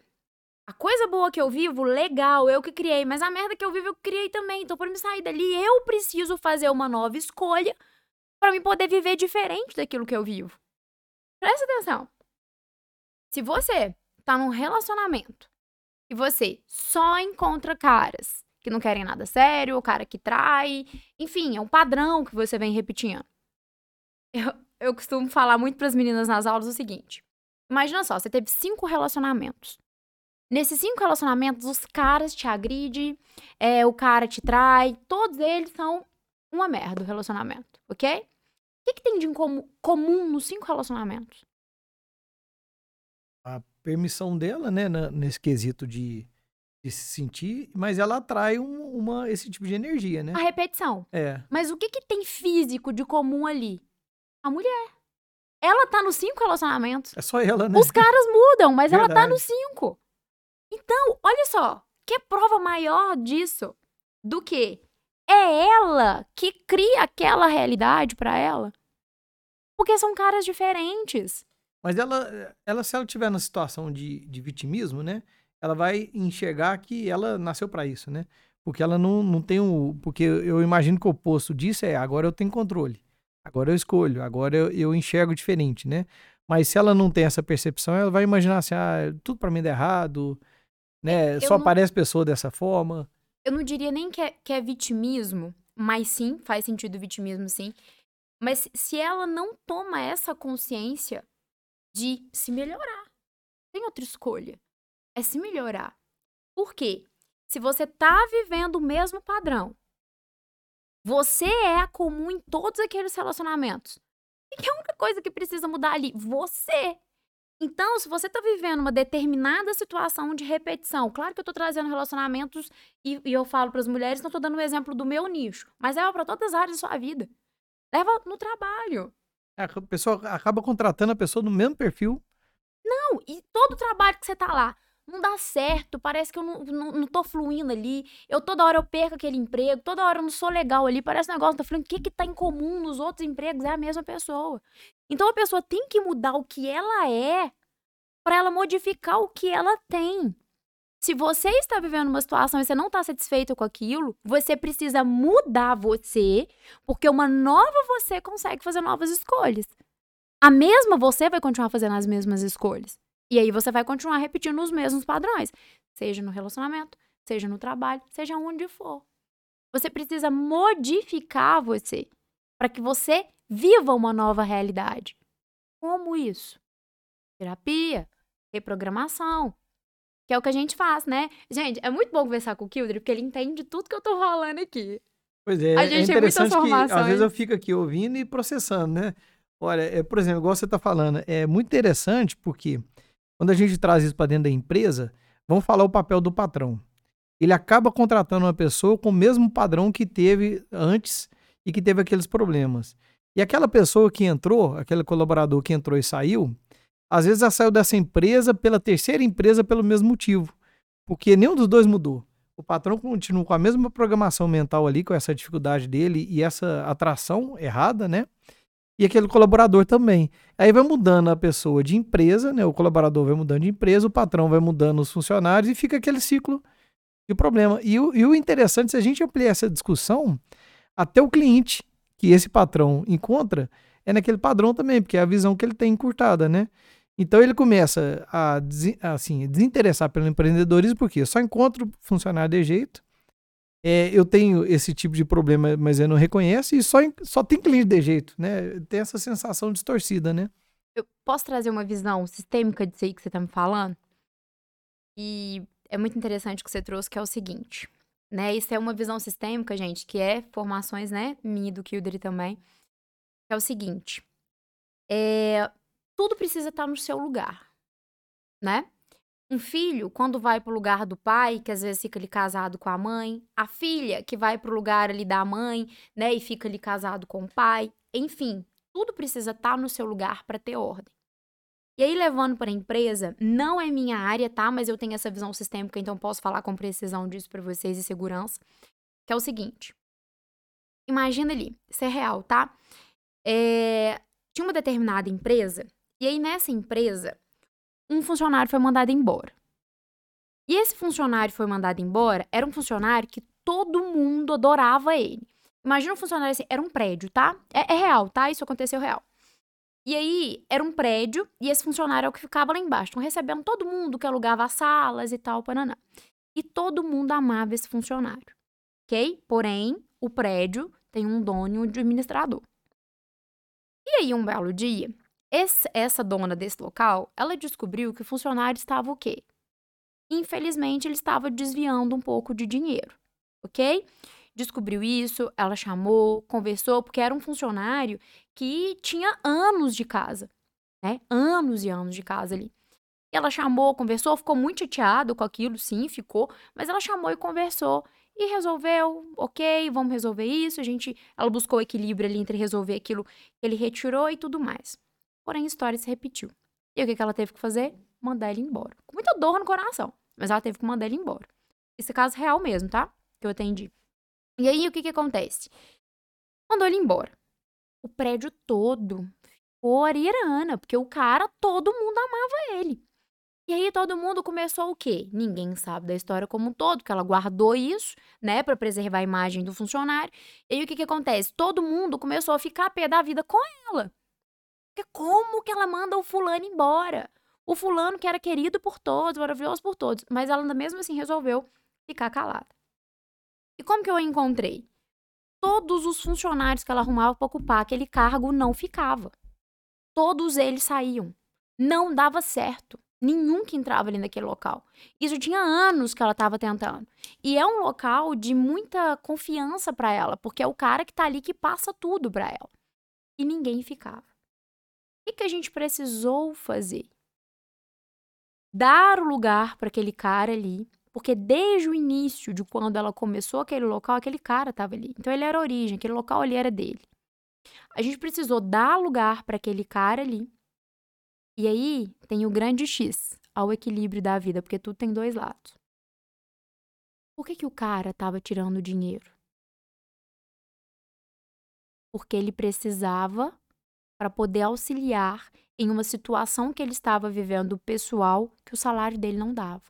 A coisa boa que eu vivo, legal, eu que criei, mas a merda que eu vivo, eu criei também. Então, para me sair dali, eu preciso fazer uma nova escolha para me poder viver diferente daquilo que eu vivo. Presta atenção. Se você tá num relacionamento e você só encontra caras que não querem nada sério, o cara que trai, enfim, é um padrão que você vem repetindo. Eu, eu costumo falar muito pras meninas nas aulas o seguinte: imagina só, você teve cinco relacionamentos. Nesses cinco relacionamentos, os caras te agridem, é, o cara te trai, todos eles são uma merda o relacionamento, ok? O que, que tem de comum nos cinco relacionamentos? a permissão dela, né, na- nesse quesito de, de se sentir, mas ela atrai um- uma, esse tipo de energia, né? A repetição. É. Mas o que, que tem físico de comum ali? A mulher. Ela tá nos cinco relacionamentos. É só ela, né? Os caras mudam, mas ela tá nos cinco. Então, olha só, que prova maior disso do que é ela que cria aquela realidade pra ela? Porque são caras diferentes. Mas ela, ela, se ela tiver na situação de, de vitimismo, né? Ela vai enxergar que ela nasceu pra isso, né? Porque ela não, não tem o. Porque eu imagino que o oposto disso é agora eu tenho controle. Agora eu escolho. Agora eu, eu enxergo diferente, né? Mas se ela não tem essa percepção, ela vai imaginar assim: ah, tudo pra mim dá errado, né? eu Só não- aparece pessoa dessa forma. Eu não diria nem que é, que é vitimismo, mas sim, faz sentido o vitimismo, sim. Mas se ela não toma essa consciência de se melhorar, tem outra escolha. É se melhorar. Por quê? Se você tá vivendo o mesmo padrão, você é comum em todos aqueles relacionamentos. E que é a única coisa que precisa mudar ali? Você. Então, se você tá vivendo uma determinada situação de repetição, claro que eu tô trazendo relacionamentos e, e eu falo para as mulheres, não tô dando o exemplo do meu nicho, mas leva para todas as áreas da sua vida. Leva no trabalho. A pessoa acaba contratando a pessoa do mesmo perfil. Não, e todo o trabalho que você tá lá não dá certo, parece que eu não, não, não tô fluindo ali. Eu toda hora eu perco aquele emprego, toda hora eu não sou legal ali, parece um negócio, tá fluindo. O que que tá em comum nos outros empregos é a mesma pessoa. Então a pessoa tem que mudar o que ela é para ela modificar o que ela tem. Se você está vivendo uma situação e você não está satisfeito com aquilo, você precisa mudar você, porque uma nova você consegue fazer novas escolhas. A mesma você vai continuar fazendo as mesmas escolhas. E aí você vai continuar repetindo os mesmos padrões, seja no relacionamento, seja no trabalho, seja onde for. Você precisa modificar você para que você viva uma nova realidade. Como isso? Terapia, reprogramação. Que é o que a gente faz, né? Gente, é muito bom conversar com o Kildre, porque ele entende tudo que eu tô falando aqui. Pois é, A é gente tem muita interessante que às vezes eu fico aqui ouvindo e processando, né? Olha, é, por exemplo, igual você está falando, é muito interessante porque quando a gente traz isso para dentro da empresa, vamos falar o papel do patrão. Ele acaba contratando uma pessoa com o mesmo padrão que teve antes e que teve aqueles problemas. E aquela pessoa que entrou, aquele colaborador que entrou e saiu, às vezes ela saiu dessa empresa pela terceira empresa pelo mesmo motivo, porque nenhum dos dois mudou. O patrão continua com a mesma programação mental ali, com essa dificuldade dele e essa atração errada, né? E aquele colaborador também. Aí vai mudando a pessoa de empresa, né? O colaborador vai mudando de empresa, o patrão vai mudando os funcionários e fica aquele ciclo de problema. E o, e o interessante, se a gente ampliar essa discussão, até o cliente que esse patrão encontra é naquele padrão também, porque é a visão que ele tem encurtada, né? Então ele começa a assim, desinteressar pelo empreendedorismo, porque eu só encontro funcionário de jeito, é, eu tenho esse tipo de problema, mas eu não reconheço, e só, só tem cliente de jeito, né? Tem essa sensação distorcida, né? Eu posso trazer uma visão sistêmica disso aí que você tá me falando? E é muito interessante o que você trouxe, que é o seguinte, né? Isso é uma visão sistêmica, gente, que é formações, né? Minha e do Kildare também. É o seguinte, é, tudo precisa estar no seu lugar, né? Um filho, quando vai pro lugar do pai, que às vezes fica ali casado com a mãe, a filha que vai pro lugar ali da mãe, né, e fica ali casado com o pai, enfim, tudo precisa estar no seu lugar para ter ordem. E aí, levando para a empresa, não é minha área, tá? Mas eu tenho essa visão sistêmica, então posso falar com precisão disso para vocês e segurança. Que é o seguinte: imagina ali, isso é real, tá? É, tinha uma determinada empresa, e aí nessa empresa, um funcionário foi mandado embora. E esse funcionário foi mandado embora era um funcionário que todo mundo adorava ele. Imagina um funcionário assim, era um prédio, tá? É, é real, tá? Isso aconteceu real. E aí, era um prédio, e esse funcionário é o que ficava lá embaixo. Então, recebendo todo mundo que alugava as salas e tal, paraná. E todo mundo amava esse funcionário, ok? Porém, o prédio tem um dono e um administrador. E aí, um belo dia, esse- essa dona desse local, ela descobriu que o funcionário estava o quê? Infelizmente, ele estava desviando um pouco de dinheiro, ok? Descobriu isso, ela chamou, conversou, porque era um funcionário que tinha anos de casa, né? Anos e anos de casa ali. Ela chamou, conversou, ficou muito chateado com aquilo, sim, ficou, mas ela chamou e conversou e resolveu, ok, vamos resolver isso. A gente, ela buscou equilíbrio ali entre resolver aquilo que ele retirou e tudo mais. Porém, a história se repetiu. E o que, que ela teve que fazer? Mandar ele embora. Com muita dor no coração, mas ela teve que mandar ele embora. Esse é caso real mesmo, tá? Que eu atendi. E aí, o que que acontece? Mandou ele embora. O prédio todo ficou ariana, porque o cara, todo mundo amava ele. E aí todo mundo começou o quê? Ninguém sabe da história como um todo, porque ela guardou isso, né, Pra preservar a imagem do funcionário. E aí o que que acontece? Todo mundo começou a ficar a pé da vida com ela. Porque como que ela manda o fulano embora? O fulano que era querido por todos, maravilhoso por todos, mas ela ainda mesmo assim resolveu ficar calada. E como que eu a encontrei? Todos os funcionários que ela arrumava para ocupar aquele cargo não ficava. Todos eles saíam. Não dava certo. Nenhum que entrava ali naquele local. Isso tinha anos que ela estava tentando. E é um local de muita confiança para ela, porque é o cara que tá ali que passa tudo para ela. E ninguém ficava. O que, a gente precisou fazer? Dar o lugar para aquele cara ali, porque desde o início de quando ela começou aquele local, aquele cara estava ali. Então ele era a origem, aquele local ali era dele. A gente precisou dar lugar para aquele cara ali. E aí tem o grande X, ao equilíbrio da vida, porque tudo tem dois lados. Por que, que o cara estava tirando dinheiro? Porque ele precisava para poder auxiliar em uma situação que ele estava vivendo pessoal que o salário dele não dava.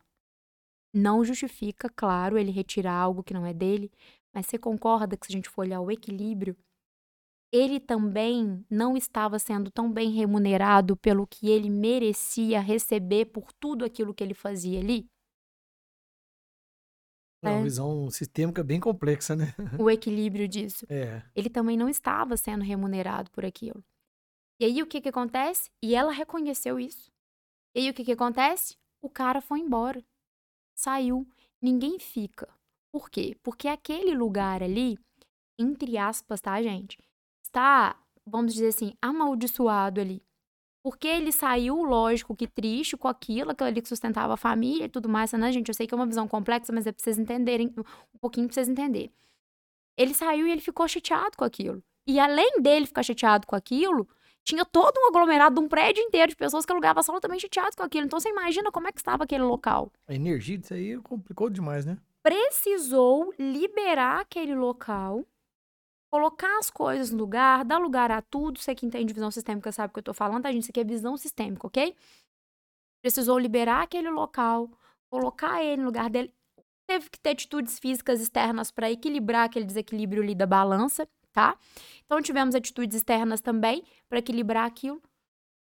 Não justifica, claro, ele retirar algo que não é dele, mas você concorda que se a gente for olhar o equilíbrio, ele também não estava sendo tão bem remunerado pelo que ele merecia receber por tudo aquilo que ele fazia ali? É uma visão sistêmica bem complexa, né? O equilíbrio disso. É. ele também não estava sendo remunerado por aquilo. E aí o que que acontece? E ela reconheceu isso. E aí o que que acontece? O cara foi embora. saiu, ninguém fica. Por quê? Porque aquele lugar ali, entre aspas, tá, gente? Está, vamos dizer assim, amaldiçoado ali. Porque ele saiu, lógico, que triste com aquilo, aquilo ali que sustentava a família e tudo mais, né, gente? Eu sei que é uma visão complexa, mas é pra vocês entenderem, um pouquinho pra vocês entenderem. Ele saiu e ele ficou chateado com aquilo. E além dele ficar chateado com aquilo, tinha todo um aglomerado, um prédio inteiro de pessoas que alugavam absolutamente chateados com aquilo. Então você imagina como é que estava aquele local. A energia disso aí complicou demais, né? Precisou liberar aquele local, colocar as coisas no lugar, dar lugar a tudo. Você que entende visão sistêmica sabe o que eu tô falando, tá, gente? Isso aqui é visão sistêmica, ok? Precisou liberar aquele local, colocar ele no lugar dele. Teve que ter atitudes físicas externas para equilibrar aquele desequilíbrio ali da balança, tá? Então tivemos atitudes externas também para equilibrar aquilo.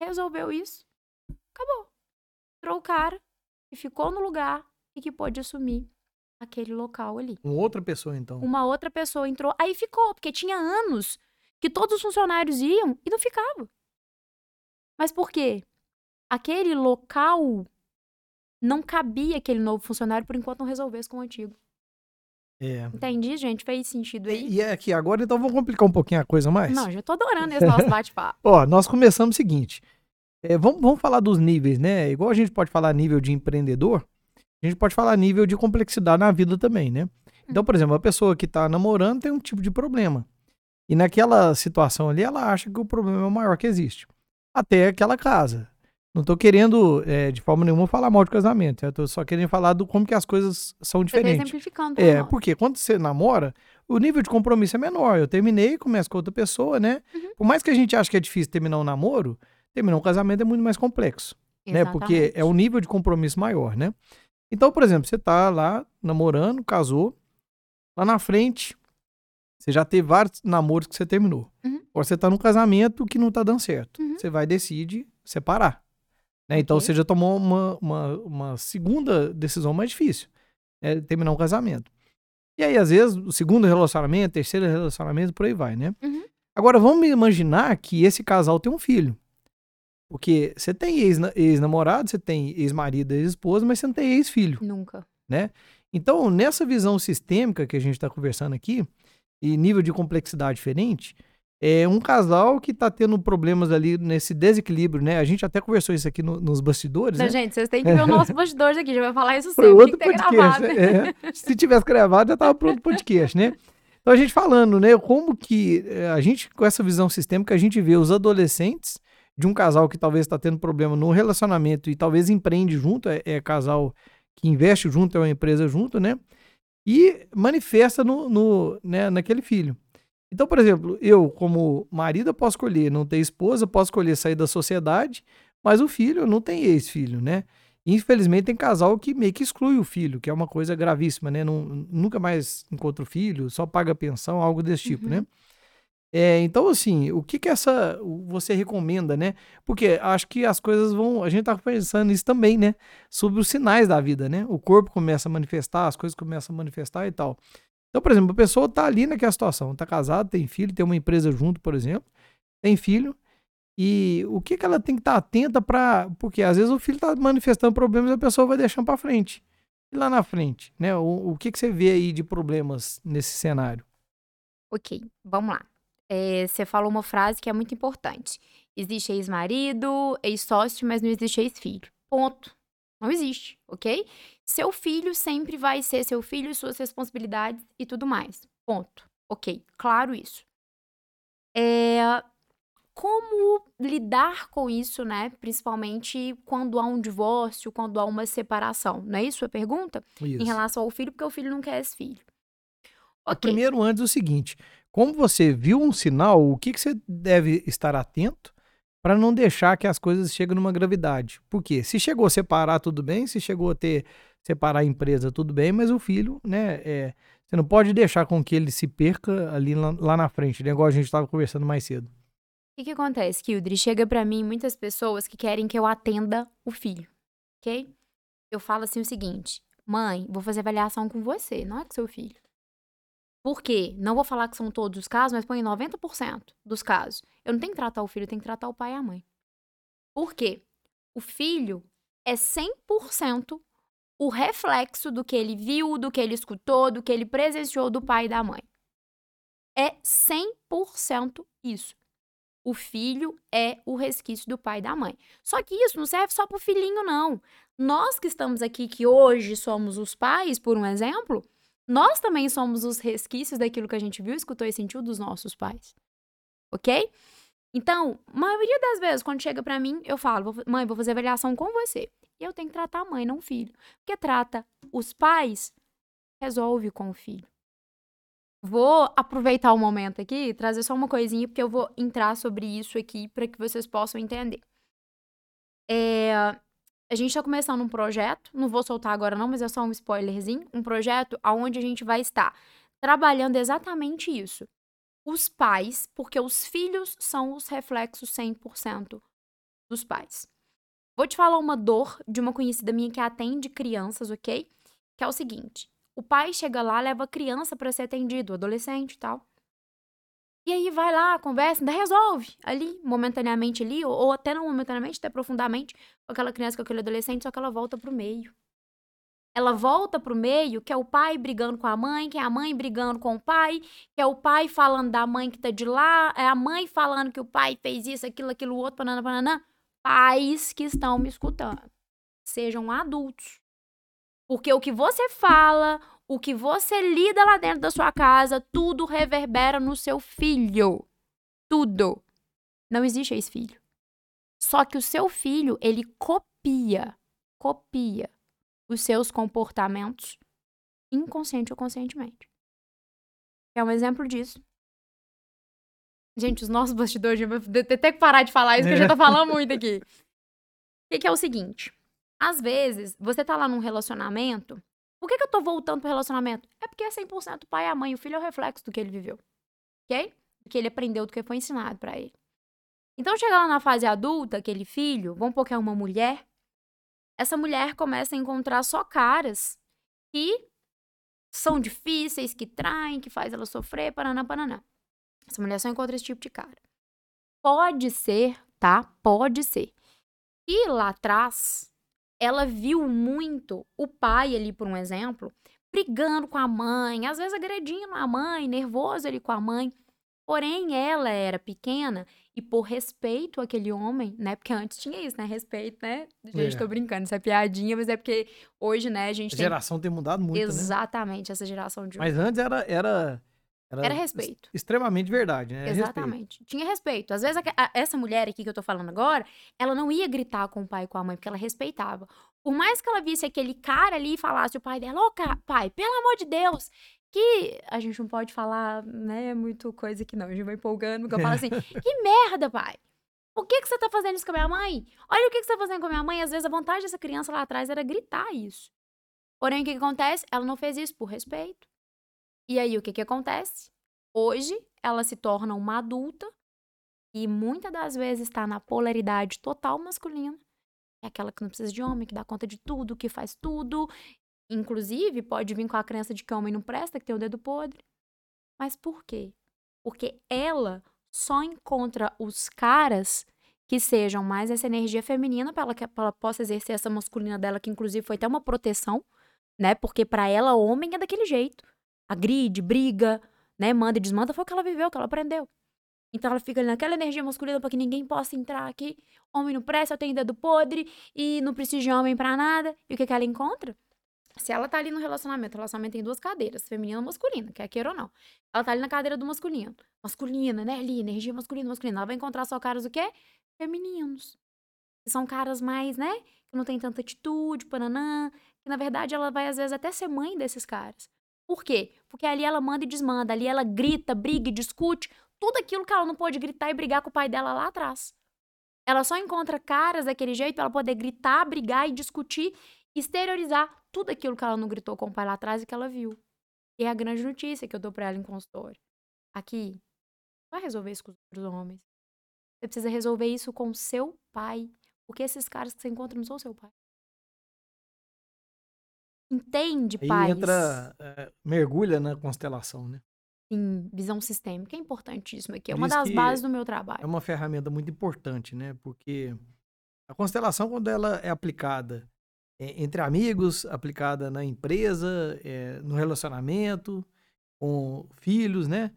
Resolveu isso. Acabou. Entrou o cara que ficou no lugar e que pôde assumir aquele local ali. Uma outra pessoa, então. Uma outra pessoa entrou, aí ficou, porque tinha anos que todos os funcionários iam e não ficava. Mas por quê? Aquele local não cabia aquele novo funcionário por enquanto não resolvesse com o antigo. É. Entendi, gente? Fez sentido aí? E é aqui, agora então vamos complicar um pouquinho a coisa mais? Não, já tô adorando esse nosso bate-papo. Ó, nós começamos o seguinte. É, vamos, vamos falar dos níveis, né? Igual a gente pode falar nível de empreendedor, a gente pode falar nível de complexidade na vida também, né? Então, por exemplo, a pessoa que tá namorando tem um tipo de problema. E naquela situação ali, ela acha que o problema é o maior que existe. Até aquela casa. Não tô querendo, é, de forma nenhuma, falar mal de casamento. Eu tô só querendo falar do como que as coisas são tá diferentes. exemplificando. É, porque quando você namora, o nível de compromisso é menor. Eu terminei, começo com outra pessoa, né? Uhum. Por mais que a gente ache que é difícil terminar um namoro, terminar um casamento é muito mais complexo, né? Porque é Exatamente. um nível de compromisso maior, né? Então, por exemplo, você tá lá namorando, casou, lá na frente, você já teve vários namoros que você terminou. Uhum. Agora você tá num casamento que não tá dando certo. Uhum. Você vai e decide separar. Né? Então você já tomou uma, uma, uma segunda decisão mais difícil, é terminar um casamento. E aí, às vezes, o segundo relacionamento, terceiro relacionamento, por aí vai, né? Uhum. Agora, vamos imaginar que esse casal tem um filho. Porque você tem ex- ex-namorado, você tem ex-marido, ex-esposa, mas você não tem ex-filho. Nunca. Então, nessa visão sistêmica que a gente está conversando aqui, e nível de complexidade diferente, é um casal que está tendo problemas ali nesse desequilíbrio, né? A gente até conversou isso aqui no- nos bastidores, Não, né? gente, vocês têm que ver o nosso bastidores aqui. Já vai falar isso sempre. outro Tem que ter podcast. gravado. né? É, se tivesse gravado, já estava pronto o podcast, né? Então a gente falando, né? Como que eh, a gente, com essa visão sistêmica, a gente vê os adolescentes de um casal que talvez está tendo problema no relacionamento e talvez empreende junto, é, é casal que investe junto, é uma empresa junto, né? E manifesta no, no, né, naquele filho. Então, por exemplo, eu, como marido, posso escolher não ter esposa, posso escolher sair da sociedade, mas o filho não tem ex-filho, né? Infelizmente, tem casal que meio que exclui o filho, que é uma coisa gravíssima, né? Não, nunca mais encontra o filho, só paga pensão, algo desse tipo, Uhum. né? É, então, assim, o que que essa você recomenda, né? Porque acho que as coisas vão. A gente tá pensando nisso também, né? Sobre os sinais da vida, né? O corpo começa a manifestar, as coisas começam a manifestar e tal. Então, por exemplo, a pessoa tá ali naquela situação, tá casada, tem filho, tem uma empresa junto, por exemplo, tem filho. E o que que ela tem que estar atenta para, porque às vezes o filho tá manifestando problemas e a pessoa vai deixando para frente. E lá na frente, né? O, o que que você vê aí de problemas nesse cenário? Ok, vamos lá. É, você falou uma frase que é muito importante. Existe ex-marido, ex-sócio, mas não existe ex-filho. Ponto. Não existe, ok? Seu filho sempre vai ser seu filho, suas responsabilidades e tudo mais. Ponto. Ok, claro isso. É, como lidar com isso, né? Principalmente quando há um divórcio, quando há uma separação. Não é isso a pergunta? Isso. Em relação ao filho, porque o filho não quer esse filho. Ok. Primeiro, antes o seguinte: como você viu um sinal, o que, que você deve estar atento para não deixar que as coisas cheguem numa gravidade? Porque se chegou a separar, tudo bem, se chegou a ter separar a empresa, tudo bem, mas o filho, né? é, você não pode deixar com que ele se perca ali lá, lá na frente, né? igual a gente estava conversando mais cedo. O que, que acontece, Kildre? Chega pra mim muitas pessoas que querem que eu atenda o filho, ok? Eu falo assim o seguinte: mãe, vou fazer avaliação com você, não é com seu filho. Por quê? Não vou falar que são todos os casos, mas põe 90% dos casos. Eu não tenho que tratar o filho, eu tenho que tratar o pai e a mãe. Por quê? O filho é 100% o reflexo do que ele viu, do que ele escutou, do que ele presenciou do pai e da mãe. É 100% isso. O filho é o resquício do pai e da mãe. Só que isso não serve só para o filhinho, não. Nós que estamos aqui, que hoje somos os pais, por um exemplo, nós também somos os resquícios daquilo que a gente viu, escutou e sentiu dos nossos pais. Ok? Então, maioria das vezes, quando chega para mim, eu falo, mãe, vou fazer avaliação com você. E eu tenho que tratar a mãe, não o filho. Porque trata os pais, resolve com o filho. Vou aproveitar o momento aqui, trazer só uma coisinha, porque eu vou entrar sobre isso aqui para que vocês possam entender. É, a gente está começando um projeto, não vou soltar agora não, mas é só um spoilerzinho, um projeto onde a gente vai estar trabalhando exatamente isso. Os pais, porque os filhos são os reflexos 100% dos pais. Vou te falar uma dor de uma conhecida minha que atende crianças, ok? Que é o seguinte: o pai chega lá, leva a criança para ser atendido, adolescente e tal. E aí vai lá, conversa, ainda resolve ali, momentaneamente ali, ou, ou até não momentaneamente, até profundamente, com aquela criança, com aquele adolescente, só que ela volta pro meio. Ela volta pro meio, que é o pai brigando com a mãe, que é a mãe brigando com o pai, que é o pai falando da mãe que tá de lá, é a mãe falando que o pai fez isso, aquilo, aquilo, outro, panana, panana. Pais que estão me escutando. Sejam adultos. Porque o que você fala, o que você lida lá dentro da sua casa, tudo reverbera no seu filho. Tudo. Não existe ex-filho. Só que o seu filho, ele copia, copia os seus comportamentos inconsciente ou conscientemente. É um exemplo disso. Gente, os nossos bastidores, eu vou ter que parar de falar isso, que a gente tá falando muito aqui. O que, que é o seguinte? Às vezes, você tá lá num relacionamento. Por que, que eu tô voltando pro relacionamento? É porque é 100% o pai e a mãe. O filho é o reflexo do que ele viveu. Ok? Do que ele aprendeu, do que foi ensinado para ele. Então, chega lá na fase adulta, aquele filho, vamos pôr que é uma mulher. Essa mulher começa a encontrar só caras que são difíceis, que traem, que faz ela sofrer, paraná, paraná. Essa mulher só encontra esse tipo de cara. Pode ser, tá? Pode ser. E lá atrás, ela viu muito o pai ali, por um exemplo, brigando com a mãe, às vezes agredindo a mãe, nervoso ali com a mãe. Porém, ela era pequena e por respeito àquele homem, né? Porque antes tinha isso, né? Respeito, né? Gente, é. tô brincando, isso é piadinha, mas é porque hoje, né, a gente a geração tem mudado muito, né? Exatamente, né? essa geração de hoje. Mas antes era, era era, era respeito. Extremamente verdade, né? Exatamente. Respeito. Tinha respeito. Às vezes, a, a, essa mulher aqui que eu tô falando agora, ela não ia gritar com o pai e com a mãe, porque ela respeitava. Por mais que ela visse aquele cara ali e falasse o pai dela, ô oh, pai, pelo amor de Deus, que a gente não pode falar, né, muito coisa que não, a gente vai empolgando, porque eu falo assim, que merda, pai. Por que, que você tá fazendo isso com a minha mãe? Olha o que, que você tá fazendo com a minha mãe. Às vezes a vontade dessa criança lá atrás era gritar isso. Porém, o que, que acontece? Ela não fez isso por respeito. E aí, o que, que acontece? Hoje, ela se torna uma adulta e muitas das vezes está na polaridade total masculina. É aquela que não precisa de homem, que dá conta de tudo, que faz tudo. Inclusive, pode vir com a crença de que homem não presta, que tem o dedo podre. Mas por quê? Porque ela só encontra os caras que sejam mais essa energia feminina para ela que ela possa exercer essa masculina dela, que inclusive foi até uma proteção, né? Porque para ela, homem é daquele jeito. Agride, briga, né, manda e desmanda, foi o que ela viveu, o que ela aprendeu. Então ela fica ali naquela energia masculina para que ninguém possa entrar aqui. Homem não presta, eu tenho dedo podre e não preciso de homem para nada. E o que, que ela encontra? Se ela tá ali no relacionamento, o relacionamento tem duas cadeiras, feminina e masculina, quer queira ou não. Ela tá ali na cadeira do masculino. Masculina, né? Ali, energia masculina, masculina. Ela vai encontrar só caras o quê? Femininos. Que são caras mais, né? Que não tem tanta atitude, pananã. Que na verdade ela vai às vezes até ser mãe desses caras. Por quê? Porque ali ela manda e desmanda, ali ela grita, briga e discute tudo aquilo que ela não pôde gritar e brigar com o pai dela lá atrás. Ela só encontra caras daquele jeito para ela poder gritar, brigar e discutir, exteriorizar tudo aquilo que ela não gritou com o pai lá atrás e que ela viu. E é a grande notícia que eu dou para ela em consultório. Aqui, vai resolver isso com os outros homens. Você precisa resolver isso com seu pai. Porque esses caras que você encontra não são seu pai. Entende, Aí pais? entra, é, mergulha na constelação, né? Sim, visão sistêmica é importantíssimo aqui. É uma das bases do meu trabalho. É uma ferramenta muito importante, né? Porque a constelação, quando ela é aplicada é, entre amigos, aplicada na empresa, é, no relacionamento, com filhos, né?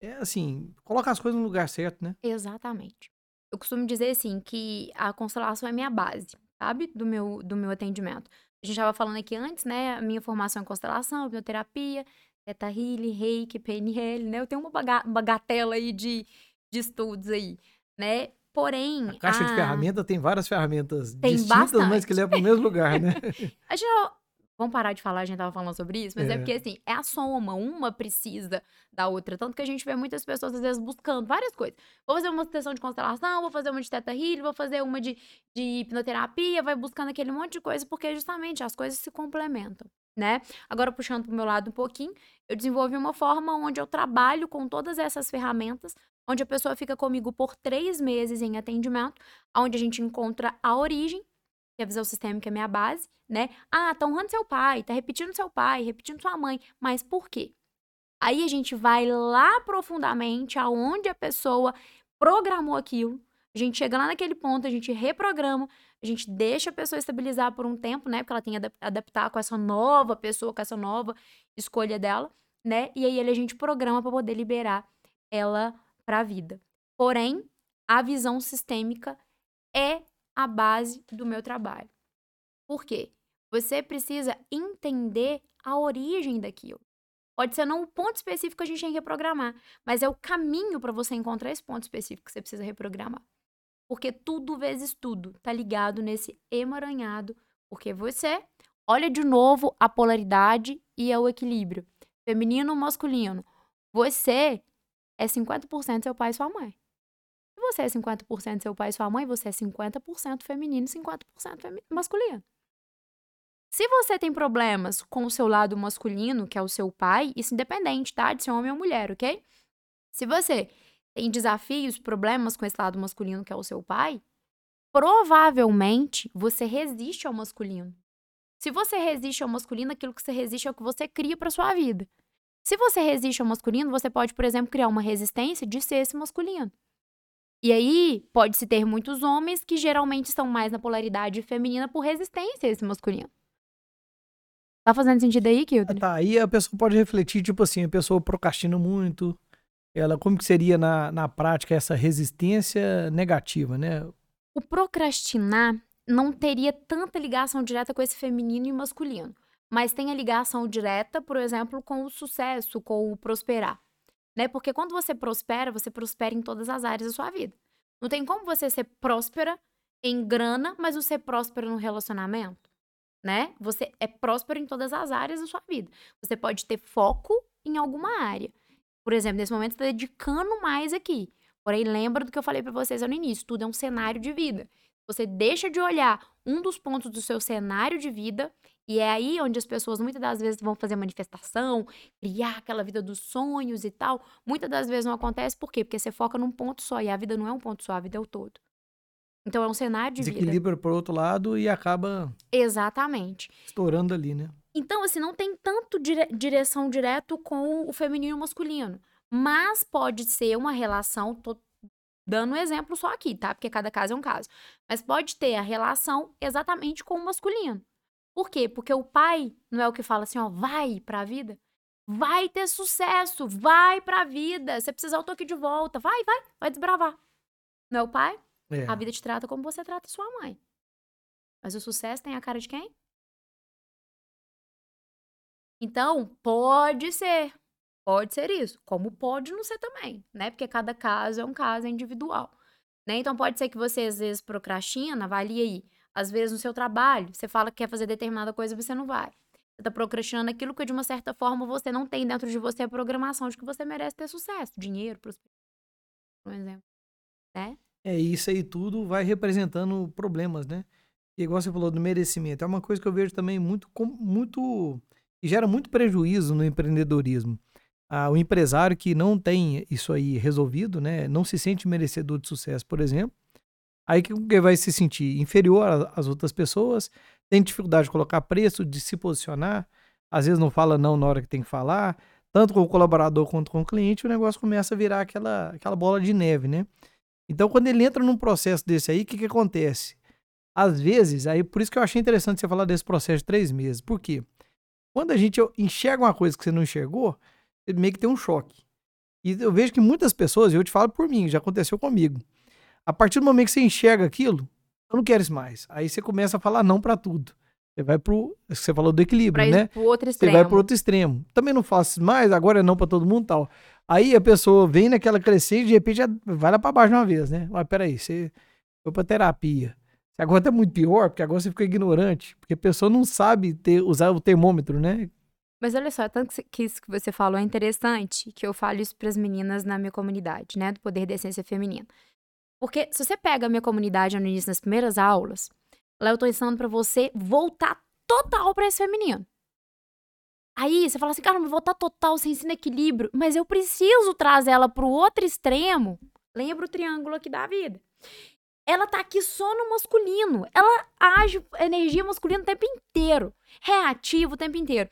É assim, colocar as coisas no lugar certo, né? Exatamente. Eu costumo dizer assim que a constelação é minha base, sabe? Do meu, do meu atendimento. A gente estava falando aqui antes, né? A minha formação em constelação, bioterapia, Teta Healing, Reiki, PNL, né? Eu tenho uma baga bagatela aí de, de estudos aí, né? Porém. A caixa a... de ferramentas tem várias ferramentas tem distintas, bastante. mas que levam para o mesmo lugar, né? a gente Vamos parar de falar, a gente tava falando sobre isso, mas é. é. porque assim, é a soma, uma precisa da outra. Tanto que a gente vê muitas pessoas, às vezes, buscando várias coisas. Vou fazer uma sessão de constelação, vou fazer uma de teta healing, vou fazer uma de, de hipnoterapia, vai buscando aquele monte de coisa, porque justamente as coisas se complementam, né? Agora, puxando pro meu lado um pouquinho, eu desenvolvi uma forma onde eu trabalho com todas essas ferramentas, onde a pessoa fica comigo por três meses em atendimento, onde a gente encontra a origem que a visão sistêmica é minha base, né? Ah, tá honrando seu pai, tá repetindo seu pai, repetindo sua mãe, mas por quê? Aí a gente vai lá profundamente aonde a pessoa programou aquilo. A gente chega lá naquele ponto, a gente reprograma, a gente deixa a pessoa estabilizar por um tempo, né? Porque ela tem que adaptar com essa nova pessoa, com essa nova escolha dela, né? E aí a gente programa para poder liberar ela para a vida. Porém, a visão sistêmica é a base do meu trabalho. Por quê? Você precisa entender a origem daquilo. Pode ser não o ponto específico que a gente tem que reprogramar, mas é o caminho para você encontrar esse ponto específico que você precisa reprogramar. Porque tudo vezes tudo tá ligado nesse emaranhado, porque você olha de novo a polaridade e é o equilíbrio. Feminino masculino. Você é 50% seu pai e sua mãe você é 50% seu pai e sua mãe, você é 50% feminino e 50% masculino. Se você tem problemas com o seu lado masculino, que é o seu pai, isso independente, tá? De ser homem ou mulher, ok? Se você tem desafios, problemas com esse lado masculino, que é o seu pai, provavelmente você resiste ao masculino. Se você resiste ao masculino, aquilo que você resiste é o que você cria para sua vida. Se você resiste ao masculino, você pode, por exemplo, criar uma resistência de ser esse masculino. E aí, pode-se ter muitos homens que geralmente estão mais na polaridade feminina por resistência a esse masculino. Tá fazendo sentido aí, Kilton? Tá, aí a pessoa pode refletir, tipo assim, a pessoa procrastina muito. Ela, como que seria na, na prática essa resistência negativa, né? O procrastinar não teria tanta ligação direta com esse feminino e masculino. Mas tem a ligação direta, por exemplo, com o sucesso, com o prosperar né? Porque quando você prospera, você prospera em todas as áreas da sua vida. Não tem como você ser próspera em grana, mas não ser próspera no relacionamento, né? Você é próspero em todas as áreas da sua vida. Você pode ter foco em alguma área. Por exemplo, nesse momento, está dedicando mais aqui. Porém, lembra do que eu falei para vocês no início: tudo é um cenário de vida. Você deixa de olhar um dos pontos do seu cenário de vida e é aí onde as pessoas muitas das vezes vão fazer manifestação, criar aquela vida dos sonhos e tal. Muitas das vezes não acontece por quê? Porque você foca num ponto só e a vida não é um ponto só, a vida é o todo. Então é um cenário de Desequilibra vida. Por outro lado e acaba Exatamente. Estourando ali, né? Então, assim, não tem tanto dire direção direto com o feminino e o masculino. Mas pode ser uma relação, tô dando um exemplo só aqui, tá? Porque cada caso é um caso. Mas pode ter a relação exatamente com o masculino. Por quê? Porque o pai não é o que fala assim, ó, vai pra vida. Vai ter sucesso, vai pra vida. Você precisa, eu tô aqui de volta. Vai, vai, vai desbravar. Não é o pai? É. A vida te trata como você trata sua mãe. Mas o sucesso tem a cara de quem? Então, pode ser. Pode ser isso. Como pode não ser também, né? Porque cada caso é um caso individual. Né? Então, pode ser que você, às vezes, procrastina, avalie aí. Às vezes, no seu trabalho, você fala que quer fazer determinada coisa e você não vai. Você está procrastinando aquilo que, de uma certa forma, você não tem dentro de você a programação de que você merece ter sucesso, dinheiro, prosperidade, por exemplo. Né? É, isso aí tudo vai representando problemas, né? E igual você falou do merecimento, é uma coisa que eu vejo também muito, muito que gera muito prejuízo no empreendedorismo. Ah, o empresário que não tem isso aí resolvido, né, não se sente merecedor de sucesso, por exemplo, Aí que vai se sentir inferior às outras pessoas, tem dificuldade de colocar preço, de se posicionar, às vezes não fala não na hora que tem que falar, tanto com o colaborador quanto com o cliente, o negócio começa a virar aquela, aquela bola de neve, né? Então, quando ele entra num processo desse aí, o que, que acontece? às vezes, aí por isso que eu achei interessante você falar desse processo de três meses. Por quê? Quando a gente enxerga uma coisa que você não enxergou, meio que tem um choque. E eu vejo que muitas pessoas, eu te falo por mim, já aconteceu comigo. A partir do momento que você enxerga aquilo, eu não quero isso mais. Aí você começa a falar não para tudo. Você vai pro. Você falou do equilíbrio, pra né? Pro outro extremo. Você vai pro outro extremo. Também não faço mais, agora é não para todo mundo tal. Aí a pessoa vem naquela crescente e de repente já vai lá para baixo de uma vez, né? Mas peraí, você foi pra terapia. Agora tá muito pior, porque agora você fica ignorante. Porque a pessoa não sabe ter, usar o termômetro, né? Mas olha só, tanto que isso que você falou é interessante que eu falo isso para as meninas na minha comunidade, né? Do poder da essência feminina. Porque se você pega a minha comunidade no início, nas primeiras aulas, lá eu tô ensinando para você voltar total para esse feminino. Aí você fala assim, cara, mas voltar total, você ensina equilíbrio, mas eu preciso trazer ela pro outro extremo. Lembra o triângulo aqui da vida. Ela tá aqui só no masculino. Ela age energia masculina o tempo inteiro. Reativo o tempo inteiro.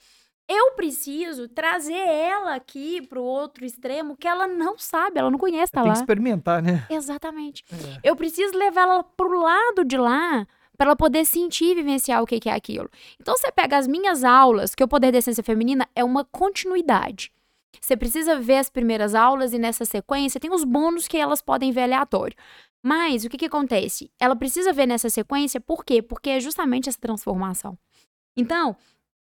Eu preciso trazer ela aqui pro outro extremo que ela não sabe, ela não conhece, tá Tem lá. que experimentar, né? Exatamente. É. Eu preciso levar ela pro lado de lá para ela poder sentir e vivenciar o que que é aquilo. Então você pega as minhas aulas, que o poder da essência feminina é uma continuidade. Você precisa ver as primeiras aulas e nessa sequência tem os bônus que elas podem ver aleatório. Mas o que que acontece? Ela precisa ver nessa sequência, por quê? Porque é justamente essa transformação. Então,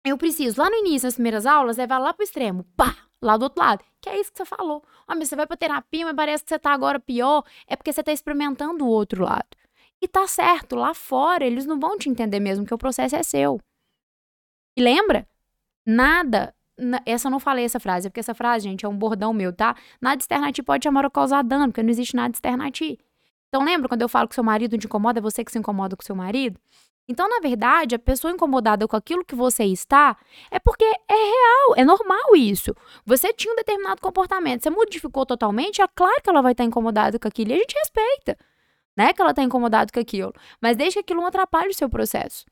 eu preciso, lá no início, nas primeiras aulas, levar lá pro extremo, pá, lá do outro lado. Que é isso que você falou. Ah, mas você vai pra terapia, mas parece que você tá agora pior. É porque você tá experimentando o outro lado. E tá certo, lá fora eles não vão te entender mesmo, que o processo é seu. E lembra? Nada. na- Essa eu não falei essa frase, porque essa frase, gente, é um bordão meu, tá? Nada externo a ti pode chamar ou causar dano, porque não existe nada externo a ti. Então lembra quando eu falo que seu marido te incomoda, é você que se incomoda com seu marido? Então, na verdade, a pessoa incomodada com aquilo que você está é porque é real, é normal isso. Você tinha um determinado comportamento, você modificou totalmente, é claro que ela vai estar incomodada com aquilo e a gente respeita, né? Que ela está incomodada com aquilo. Mas deixa que aquilo não atrapalhe o seu processo.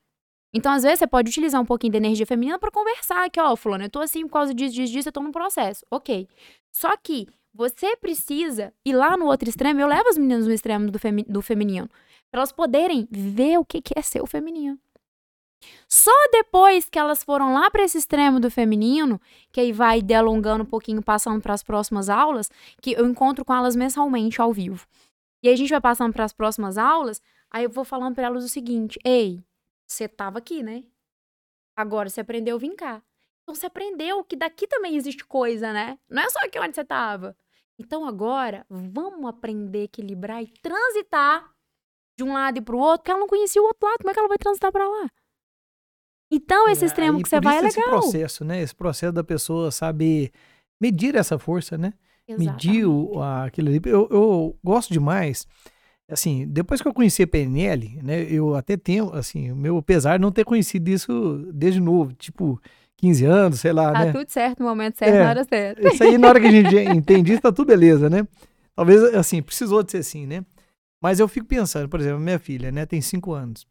Então, às vezes, você pode utilizar um pouquinho da energia feminina para conversar aqui, ó, fulano, eu tô assim por causa disso, disso, disso, eu tô num processo. Ok. Só que você precisa ir lá no outro extremo, eu levo as meninas no extremo do, femi- do feminino, para elas poderem ver o que, é ser o feminino. Só depois que elas foram lá para esse extremo do feminino, que aí vai delongando um pouquinho, passando para as próximas aulas, que eu encontro com elas mensalmente ao vivo. E aí a gente vai passando para as próximas aulas, aí eu vou falando para elas o seguinte: "Ei, você tava aqui, né? Agora você aprendeu a vir cá. Então você aprendeu que daqui também existe coisa, né? Não é só aqui onde você tava. Então agora vamos aprender a equilibrar e transitar de um lado e pro outro, porque ela não conhecia o outro lado, como é que ela vai transitar para lá? Então esse É, extremo aí que você vai é legal. Esse processo, né? Esse processo da pessoa saber medir essa força, né? Medir o, aquilo ali. Eu, eu gosto demais. Assim, depois que eu conheci a PNL, né? Eu até tenho, assim, o meu pesar de não ter conhecido isso desde novo, tipo 15 anos, sei lá, Tá né? tudo certo no momento certo, É. na hora certa. Isso aí, na hora que a gente entende isso, tá tudo beleza, né? Talvez, assim, precisou de ser assim, né? Mas eu fico pensando, por exemplo, minha filha, né, tem 5 anos.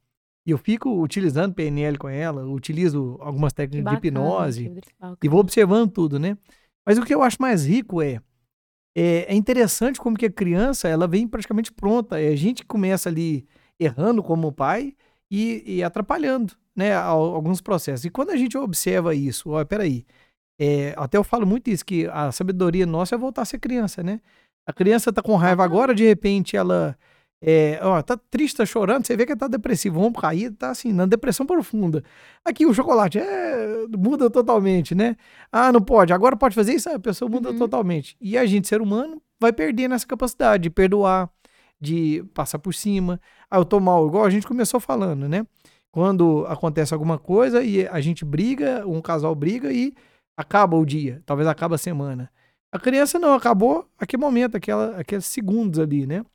E eu fico utilizando PNL com ela, utilizo algumas técnicas de bacana, hipnose que bacana. e vou observando tudo, né? Mas o que eu acho mais rico é, é, é interessante como que a criança, ela vem praticamente pronta. É, a gente começa ali errando como pai e, e atrapalhando, né, al- alguns processos. E quando a gente observa isso, ó, peraí, é, até eu falo muito isso, que a sabedoria nossa é voltar a ser criança, né? A criança tá com raiva agora, de repente ela é, ó, tá triste, tá chorando, você vê que tá depressivo, vamos cair, tá assim, na depressão profunda. Aqui o chocolate é, muda totalmente, né? Ah, não pode, agora pode fazer isso, a pessoa muda Uhum. totalmente. E a gente, ser humano, vai perdendo essa capacidade de perdoar, de passar por cima. Ah, eu tô mal, igual a gente começou falando, né? Quando acontece alguma coisa e a gente briga, um casal briga e acaba o dia, talvez acaba a semana. A criança não, acabou aquele momento, aquela, aqueles segundos ali, né?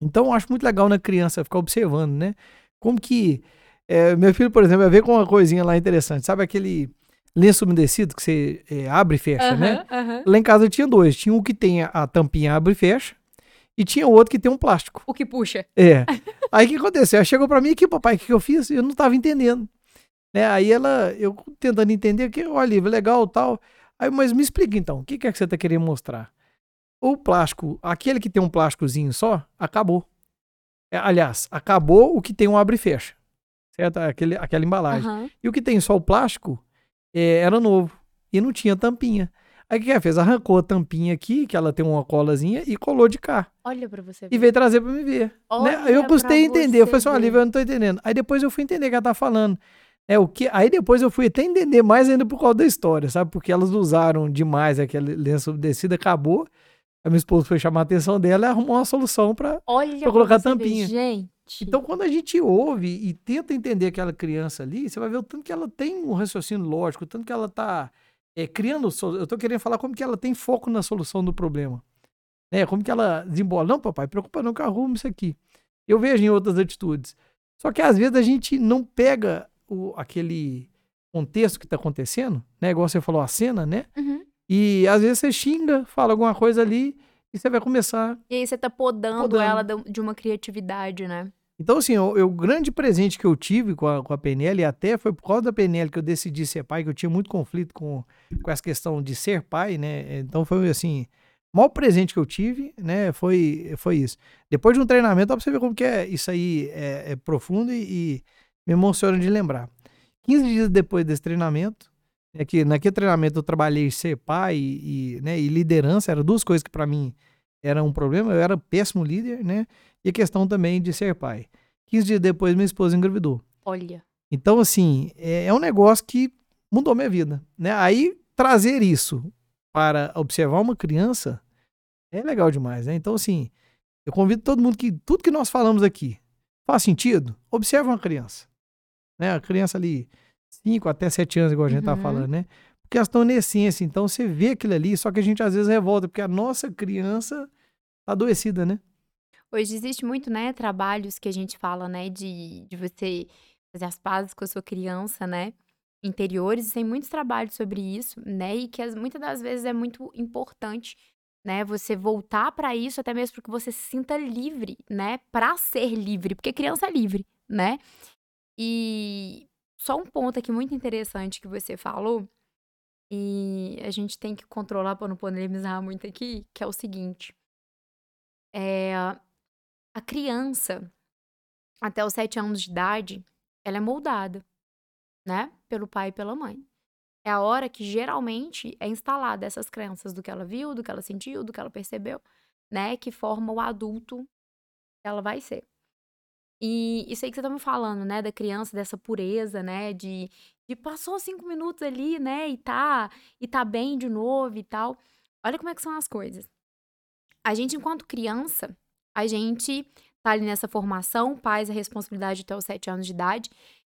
Então, eu acho muito legal na criança ficar observando, né? Como que. é, meu filho, por exemplo, vai ver com uma coisinha lá interessante. Sabe aquele lenço umedecido que você é, abre e fecha, né? Aham, aham. Lá em casa tinha dois. Tinha um que tem a, a tampinha abre e fecha. E tinha outro que tem um plástico. O que puxa. É. Aí o que aconteceu? Ela chegou pra mim aqui, papai, o que, que eu fiz? Eu não tava entendendo. Né? Aí ela, eu tentando entender, que, olha, legal tal. Aí, mas me explica então, o que, que é que você tá querendo mostrar? O plástico, aquele que tem um plásticozinho só, acabou. É, aliás, acabou o que tem um abre e fecha. Certo? Aquele, aquela embalagem. Aham. E o que tem só o plástico é, era novo. E não tinha tampinha. Aí o que ela fez? Arrancou a tampinha aqui, que ela tem uma colazinha, e colou de cá. Olha pra você E ver. veio trazer pra me ver. né? Aí eu Olha custei entender. Eu falei assim. Lívia, eu não tô entendendo. Aí depois eu fui entender o que ela tá falando. É, o que... Aí depois eu fui até entender mais ainda por causa da história, sabe? Porque elas usaram demais aquele lenço umedecido, acabou. A minha esposa foi chamar a atenção dela e arrumou uma solução pra colocar tampinha. Gente. Então, quando a gente ouve e tenta entender aquela criança ali, você vai ver o tanto que ela tem um raciocínio lógico, o tanto que ela tá é, criando. Eu tô querendo falar como que ela tem foco na solução do problema. É, como que ela desembola. Não, papai, preocupa não que eu arrumo isso aqui. Eu vejo em outras atitudes. Só que às vezes a gente não pega o, aquele contexto que tá acontecendo, né? Igual você falou, a cena, né? Uhum. E às vezes você xinga, fala alguma coisa ali e você vai começar E aí você tá podando, Podando. ela de uma criatividade, né? Então, assim, o, o grande presente que eu tive com a, com a PNL, e até foi por causa da PNL que eu decidi ser pai, que eu tinha muito conflito com, com essa questão de ser pai, né? Então foi assim, o maior presente que eu tive, né, foi, foi isso. Depois de um treinamento, dá pra você ver como que é, isso aí é, é profundo e, e me emociona de lembrar. 15 dias depois desse treinamento, é que naquele treinamento eu trabalhei ser pai e, e, né, e liderança, eram duas coisas que para mim eram um problema, eu era péssimo líder, né? E a questão também de ser pai. 15 dias depois, minha esposa engravidou. Olha. Então, assim, é, é um negócio que mudou minha vida, né? Aí, trazer isso para observar uma criança é legal demais, né? Então, assim, eu convido todo mundo que tudo que nós falamos aqui faz sentido, observa uma criança, né? A criança ali, 5 até 7 anos, igual a gente tá Uhum. falando, né? Porque elas estão na essência, então você vê aquilo ali, só que a gente às vezes revolta, porque a nossa criança tá adoecida, né? Hoje existe muito, né, trabalhos que a gente fala, né, de, de você fazer as pazes com a sua criança, né, interiores, e tem muitos trabalhos sobre isso, né, e que as- muitas das vezes é muito importante, né, você voltar pra isso, até mesmo porque você se sinta livre, né, pra ser livre, porque criança é livre, né. E só um ponto aqui muito interessante que você falou, e a gente tem que controlar pra não polemizar muito aqui, que é o seguinte. É, a criança, até os sete anos de idade, ela é moldada, né? Pelo pai e pela mãe. É a hora que geralmente é instalada essas crenças do que ela viu, do que ela sentiu, do que ela percebeu, né? Que forma o adulto que ela vai ser. E isso aí que você tá me falando, né? Da criança, dessa pureza, né? De, de passou cinco minutos ali, né? E tá, e tá bem de novo e tal. Olha como é que são as coisas. A gente, enquanto criança, a gente tá ali nessa formação, pais a responsabilidade até os sete anos de idade.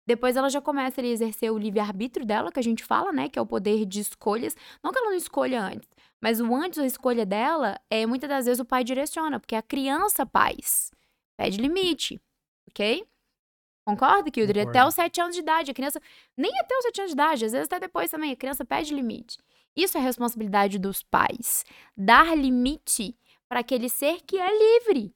Depois ela já começa a exercer o livre-arbítrio dela, que a gente fala, né? Que é o poder de escolhas. Não que ela não escolha antes, mas o antes da escolha dela, é muitas das vezes o pai direciona, porque a criança, pais, pede limite, ok? Concorda, Kildre? Até os sete anos de idade. A criança, nem até os sete anos de idade, às vezes até depois também, a criança pede limite. Isso é responsabilidade dos pais. Dar limite para aquele ser que é livre.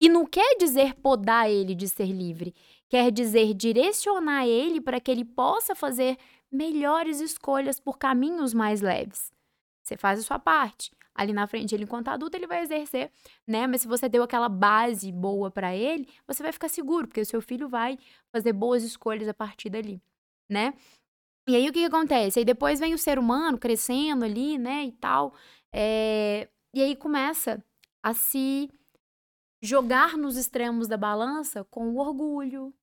E não quer dizer podar ele de ser livre, quer dizer direcionar ele para que ele possa fazer melhores escolhas por caminhos mais leves. Você faz a sua parte. Ali na frente, ele, enquanto adulto, ele vai exercer, né? Mas se você deu aquela base boa para ele, você vai ficar seguro, porque o seu filho vai fazer boas escolhas a partir dali, né? E aí o que, que acontece? Aí depois vem o ser humano crescendo ali, né? E tal. é, E aí começa a se jogar nos extremos da balança com o orgulho,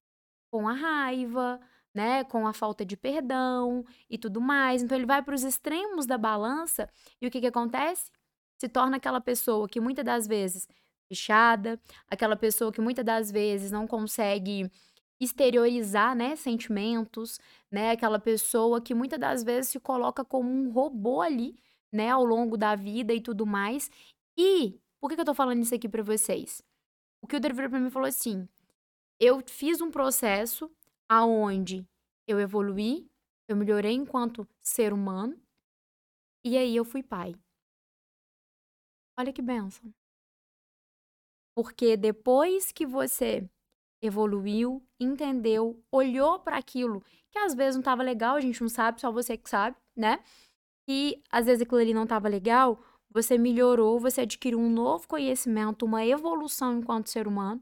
com a raiva, né, com a falta de perdão e tudo mais. Então ele vai para os extremos da balança e o que que acontece? Se torna aquela pessoa que muitas das vezes fechada, aquela pessoa que muitas das vezes não consegue exteriorizar, né, sentimentos, né, aquela pessoa que muitas das vezes se coloca como um robô ali, né, ao longo da vida e tudo mais. E por que, que eu tô falando isso aqui pra vocês? O que o Dever pra mim falou assim: eu fiz um processo aonde eu evoluí, eu melhorei enquanto ser humano, e aí eu fui pai. Olha que benção. Porque depois que você evoluiu, entendeu, olhou para aquilo que às vezes não estava legal, a gente não sabe, só você que sabe, né? E às vezes aquilo ali não estava legal, você melhorou, você adquiriu um novo conhecimento, uma evolução enquanto ser humano.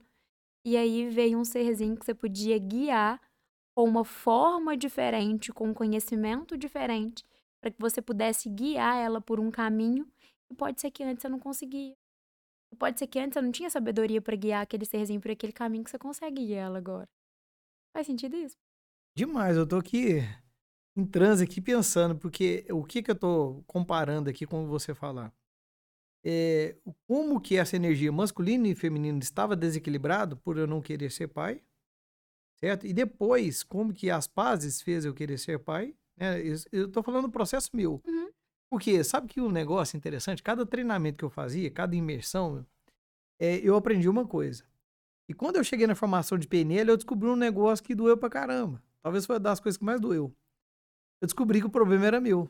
E aí veio um serzinho que você podia guiar com uma forma diferente, com um conhecimento diferente, para que você pudesse guiar ela por um caminho pode ser que antes você não conseguia. Pode ser que antes você não tinha sabedoria para guiar aquele serzinho por aquele caminho que você consegue guiar ela agora. Faz sentido isso? Demais, eu tô aqui em transe aqui pensando, porque o que que eu tô comparando aqui com você falar? É, como que essa energia masculina e feminina estava desequilibrado por eu não querer ser pai, certo? E depois, como que as pazes fez eu querer ser pai, né? Eu tô falando do processo meu. Uhum. Porque sabe que um negócio interessante, cada treinamento que eu fazia, cada imersão, é, eu aprendi uma coisa. E quando eu cheguei na formação de PNL, eu descobri um negócio que doeu pra caramba. Talvez foi uma das coisas que mais doeu. Eu descobri que o problema era meu.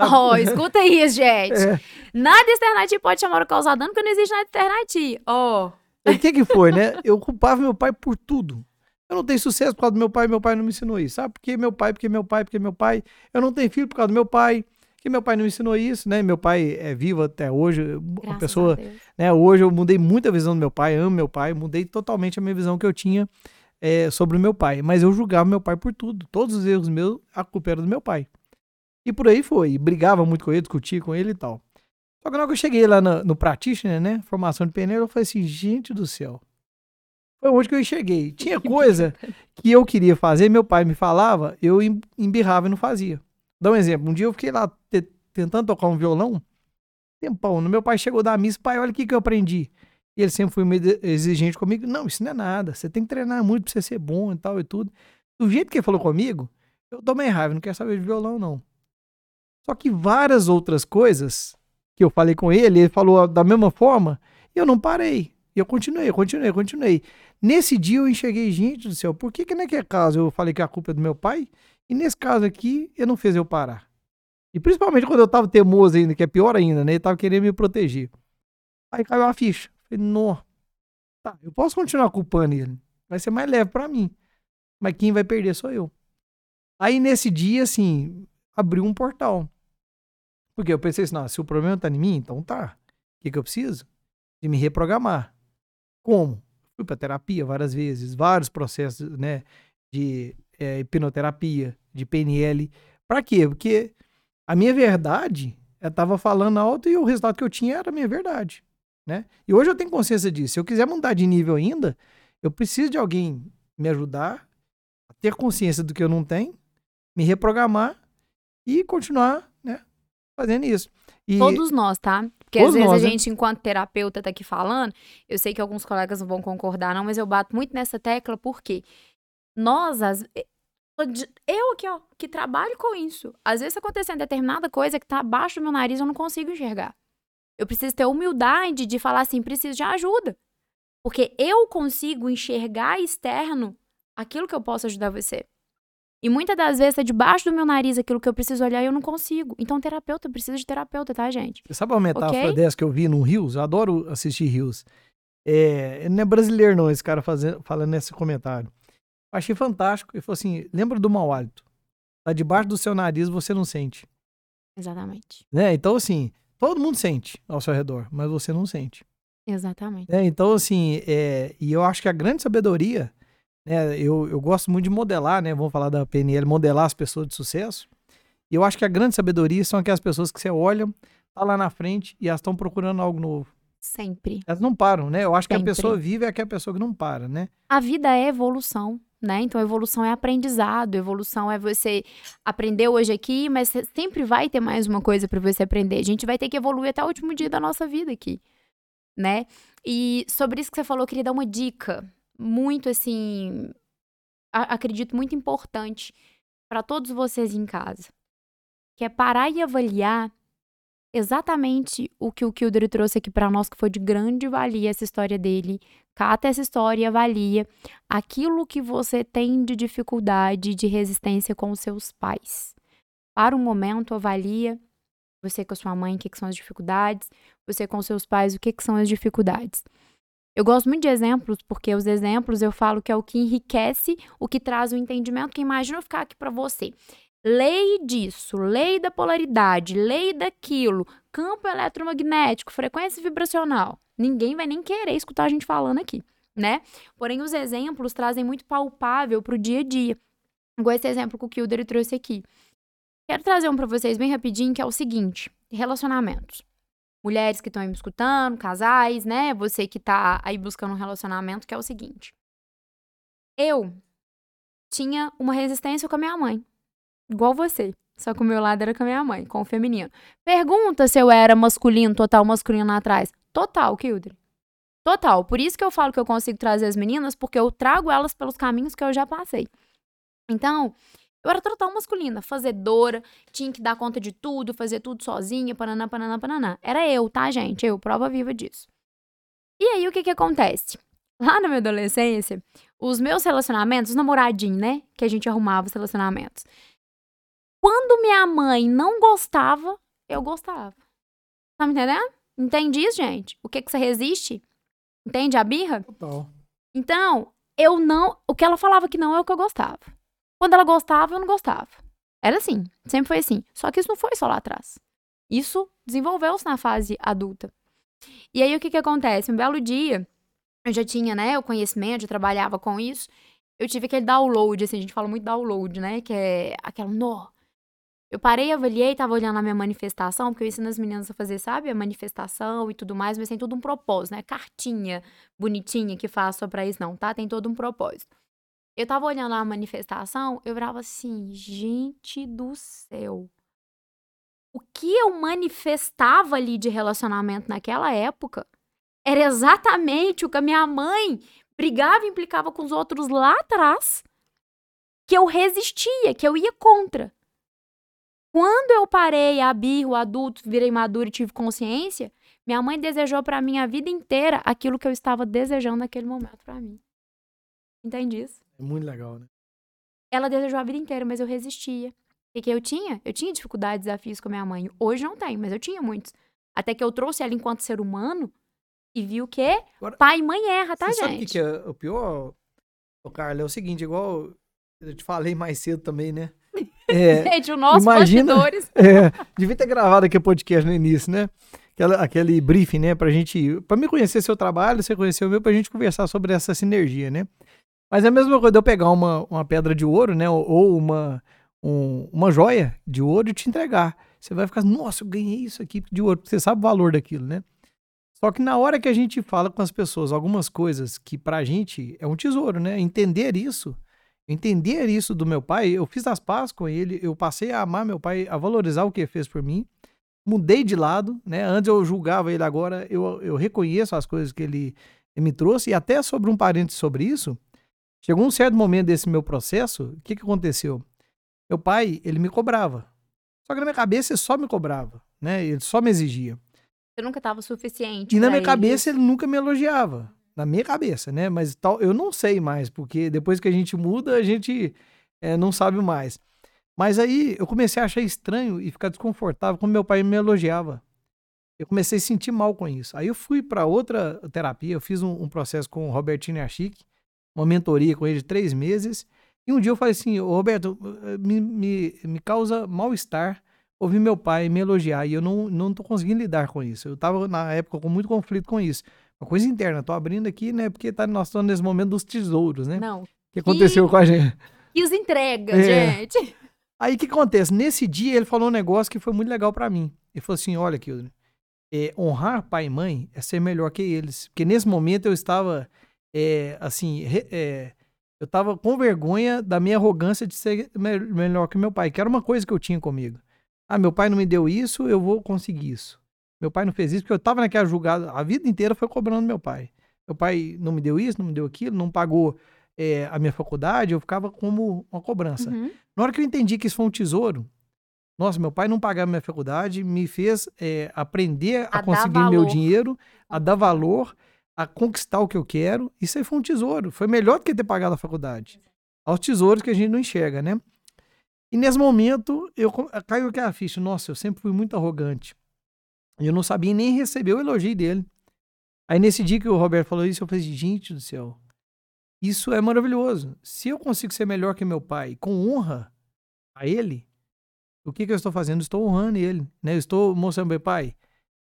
Sabe? Oh, escuta isso, gente. É. Nada externar a ti pode chamar o causar dano, porque não existe nada externar a ti. Oh. O que que foi, né? Eu culpava meu pai por tudo. Eu não tenho sucesso por causa do meu pai, meu pai não me ensinou isso. Sabe? Porque meu pai, porque meu pai, porque meu pai. Eu não tenho filho por causa do meu pai que meu pai não ensinou isso, né? Meu pai é vivo até hoje, Graças uma pessoa, né? Hoje eu mudei muito a visão do meu pai, amo meu pai, mudei totalmente a minha visão que eu tinha é, sobre o meu pai, mas eu julgava meu pai por tudo, todos os erros meus, a culpa era do meu pai. E por aí foi, e brigava muito com ele, discutia com ele e tal. Só que na hora que eu cheguei lá no, no practitioner, né, formação de pneu, eu falei assim, gente do céu, foi onde que eu cheguei. Tinha coisa que eu queria fazer, meu pai me falava, eu embirrava e não fazia. Dá um exemplo. Um dia eu fiquei lá te, tentando tocar um violão. Tempão. Meu pai chegou da missa, pai, olha o que, que eu aprendi. E ele sempre foi meio exigente comigo. Não, isso não é nada. Você tem que treinar muito pra você ser bom e tal e tudo. Do jeito que ele falou comigo, eu tomei raiva, não quero saber de violão, não. Só que várias outras coisas que eu falei com ele, ele falou da mesma forma, e eu não parei. E eu continuei, continuei, continuei. Nesse dia eu enxerguei, gente do céu, por que que naquele caso eu falei que a culpa é do meu pai? E nesse caso aqui, ele não fez eu parar. E principalmente quando eu tava teimoso ainda, que é pior ainda, né? Ele tava querendo me proteger. Aí caiu a ficha. Falei, não. Tá, eu posso continuar culpando ele. Vai ser mais leve para mim. Mas quem vai perder sou eu. Aí nesse dia, assim, abriu um portal. Porque eu pensei assim, não, se o problema tá em mim, então tá. O que, que eu preciso? De me reprogramar. Como? Fui pra terapia várias vezes, vários processos, né? De é, hipnoterapia, de PNL. Para quê? Porque a minha verdade, eu estava falando alto e o resultado que eu tinha era a minha verdade. Né? E hoje eu tenho consciência disso. Se eu quiser mudar de nível ainda, eu preciso de alguém me ajudar a ter consciência do que eu não tenho, me reprogramar e continuar né, fazendo isso. E Todos nós, tá? Porque às vezes nós, a né? gente, né? enquanto terapeuta, tá aqui falando, eu sei que alguns colegas não vão concordar, não, mas eu bato muito nessa tecla porque nós, as, eu aqui, ó, que trabalho com isso. Às vezes acontecendo determinada coisa que tá abaixo do meu nariz, eu não consigo enxergar. Eu preciso ter humildade de falar assim, preciso de ajuda. Porque eu consigo enxergar externo aquilo que eu posso ajudar você. E muitas das vezes é debaixo do meu nariz aquilo que eu preciso olhar e eu não consigo. Então, terapeuta precisa de terapeuta, tá, gente? Sabe uma metáfora okay? dessa que eu vi no Rios? Eu adoro assistir Rios. É, não é brasileiro, não, esse cara fazendo, falando nesse comentário. Achei fantástico. Ele falou assim: lembra do mau hálito. Tá debaixo do seu nariz, você não sente. Exatamente. Né? Então, assim, todo mundo sente ao seu redor, mas você não sente. Exatamente. É, então, assim, é, e eu acho que a grande sabedoria, né, eu, eu gosto muito de modelar, né? Vamos falar da PNL, modelar as pessoas de sucesso. E eu acho que a grande sabedoria são aquelas pessoas que você olha, tá lá na frente e elas estão procurando algo novo. Sempre. Elas não param, né? Eu acho Sempre. que a pessoa vive é aquela pessoa que não para, né? A vida é evolução né? Então, evolução é aprendizado, evolução é você aprender hoje aqui, mas sempre vai ter mais uma coisa para você aprender. A gente vai ter que evoluir até o último dia da nossa vida aqui, né? E sobre isso que você falou, eu queria dar uma dica muito assim, acredito muito importante para todos vocês em casa, que é parar e avaliar exatamente o que o Kildare trouxe aqui para nós, que foi de grande valia essa história dele. Cata essa história e avalia aquilo que você tem de dificuldade, de resistência com os seus pais. Para um momento, avalia você com a sua mãe, o que, que são as dificuldades, você com seus pais, o que, que são as dificuldades. Eu gosto muito de exemplos, porque os exemplos eu falo que é o que enriquece, o que traz o entendimento, que imagina eu ficar aqui para você lei disso, lei da polaridade, lei daquilo, campo eletromagnético, frequência vibracional. Ninguém vai nem querer escutar a gente falando aqui. né? Porém, os exemplos trazem muito palpável pro dia a dia. Igual esse exemplo que o Kilder trouxe aqui. Quero trazer um para vocês bem rapidinho, que é o seguinte: relacionamentos. Mulheres que estão aí me escutando, casais, né? Você que tá aí buscando um relacionamento, que é o seguinte. Eu tinha uma resistência com a minha mãe. Igual você. Só que o meu lado era com a minha mãe, com o feminino. Pergunta se eu era masculino, total masculino lá atrás. Total, Kildre. Total. Por isso que eu falo que eu consigo trazer as meninas, porque eu trago elas pelos caminhos que eu já passei. Então, eu era total masculina, fazedora, tinha que dar conta de tudo, fazer tudo sozinha, pananá, pananá, pananá. Era eu, tá, gente? Eu, prova viva disso. E aí, o que que acontece? Lá na minha adolescência, os meus relacionamentos, os namoradinhos, né? Que a gente arrumava os relacionamentos. Quando minha mãe não gostava, eu gostava. Tá me entendendo? Entende isso, gente? O que que você resiste? Entende a birra? Total. Então, eu não. O que ela falava que não é o que eu gostava. Quando ela gostava, eu não gostava. Era assim. Sempre foi assim. Só que isso não foi só lá atrás. Isso desenvolveu-se na fase adulta. E aí, o que que acontece? Um belo dia, eu já tinha, né, o conhecimento, eu trabalhava com isso. Eu tive aquele download, assim, a gente fala muito download, né? Que é aquela, nó. Eu parei, avaliei, tava olhando a minha manifestação, porque eu ensino as meninas a fazer, sabe, a manifestação e tudo mais, mas tem todo um propósito, né? Cartinha bonitinha que faz só pra isso, não, tá? Tem todo um propósito. Eu tava olhando a manifestação, eu virava assim, gente do céu. O que eu manifestava ali de relacionamento naquela época era exatamente o que a minha mãe brigava e implicava com os outros lá atrás, que eu resistia, que eu ia contra. Quando eu parei, abri o adulto, virei maduro e tive consciência, minha mãe desejou para mim a vida inteira aquilo que eu estava desejando naquele momento para mim. Entende isso? É muito legal, né? Ela desejou a vida inteira, mas eu resistia. E que eu tinha? Eu tinha dificuldades, desafios com a minha mãe. Hoje não tenho, mas eu tinha muitos. Até que eu trouxe ela enquanto ser humano e vi o quê? Agora, Pai e mãe erra, tá, Você sabe o que, gente? que é o pior, o Carla? É o seguinte, igual eu te falei mais cedo também, né? É, Gente, o nosso imagina- bastidores. é, devia ter gravado aqui o podcast no início, né? Aquela, aquele briefing, né? Pra gente. Pra me conhecer seu trabalho, você conhecer o meu, pra gente conversar sobre essa sinergia, né? Mas é a mesma coisa de eu pegar uma, uma pedra de ouro, né? Ou, uma, um- uma joia de ouro e te entregar. Você vai ficar, nossa, eu ganhei isso aqui de ouro, porque você sabe o valor daquilo, né? Só que na hora que a gente fala com as pessoas algumas coisas que pra gente é um tesouro, né? Entender isso, entender isso do meu pai, eu fiz as pazes com ele, eu passei a amar meu pai, a valorizar o que ele fez por mim, mudei de lado, né? Antes eu julgava ele, agora eu, eu reconheço as coisas que ele, ele me trouxe, e até sobre um parênteses sobre isso, chegou um certo momento desse meu processo, o que que aconteceu? Meu pai, ele me cobrava. Só que na minha cabeça ele só me cobrava, né? Ele só me exigia. Você nunca tava suficiente. E na minha ele. cabeça ele nunca me elogiava. Na minha cabeça, né? Mas tal, eu não sei mais, porque depois que a gente muda, a gente eh, não sabe mais. Mas aí eu comecei a achar estranho e ficar desconfortável quando meu pai me elogiava. Eu comecei a sentir mal com isso. Aí eu fui para outra terapia, eu fiz um, um processo com o Robertinho Achique, uma mentoria com ele de três meses. E um dia eu falei assim, "Ô, Roberto, eh, me, me, me causa mal-estar ouvir meu pai me elogiar e eu não, não conseguindo lidar com isso. Eu tava na época com muito conflito com isso. Uma coisa interna, tô abrindo aqui, né, porque tá, nós estamos nesse momento dos tesouros, né? Não. O que aconteceu com a gente? E os entregas, É. gente. Aí o que acontece? Nesse dia ele falou um negócio que foi muito legal pra mim. Ele falou assim: olha, Kildre, é, honrar pai e mãe é ser melhor que eles. Porque nesse momento eu estava, é, assim, re- é, eu estava com vergonha da minha arrogância de ser me- melhor que meu pai, que era uma coisa que eu tinha comigo. Ah, meu pai não me deu isso, eu vou conseguir isso. Meu pai não fez isso, porque eu estava naquela julgada, a vida inteira foi cobrando meu pai. Meu pai não me deu isso, não me deu aquilo, não pagou é, a minha faculdade, eu ficava como uma cobrança. Uhum. Na hora que eu entendi que isso foi um tesouro, nossa, meu pai não pagava minha faculdade, me fez é, aprender a, A conseguir meu dinheiro, a dar valor, a conquistar o que eu quero. Isso aí foi um tesouro. Foi melhor do que ter pagado a faculdade. Aos tesouros que a gente não enxerga, né? E nesse momento, eu caiu aquela ficha. Nossa, eu sempre fui muito arrogante. Eu não sabia nem receber o elogio dele. Aí nesse dia que o Roberto falou isso, eu falei, gente do céu, isso é maravilhoso. Se eu consigo ser melhor que meu pai com honra a ele, o que, que eu estou fazendo? Estou honrando ele, né? Eu estou mostrando meu pai.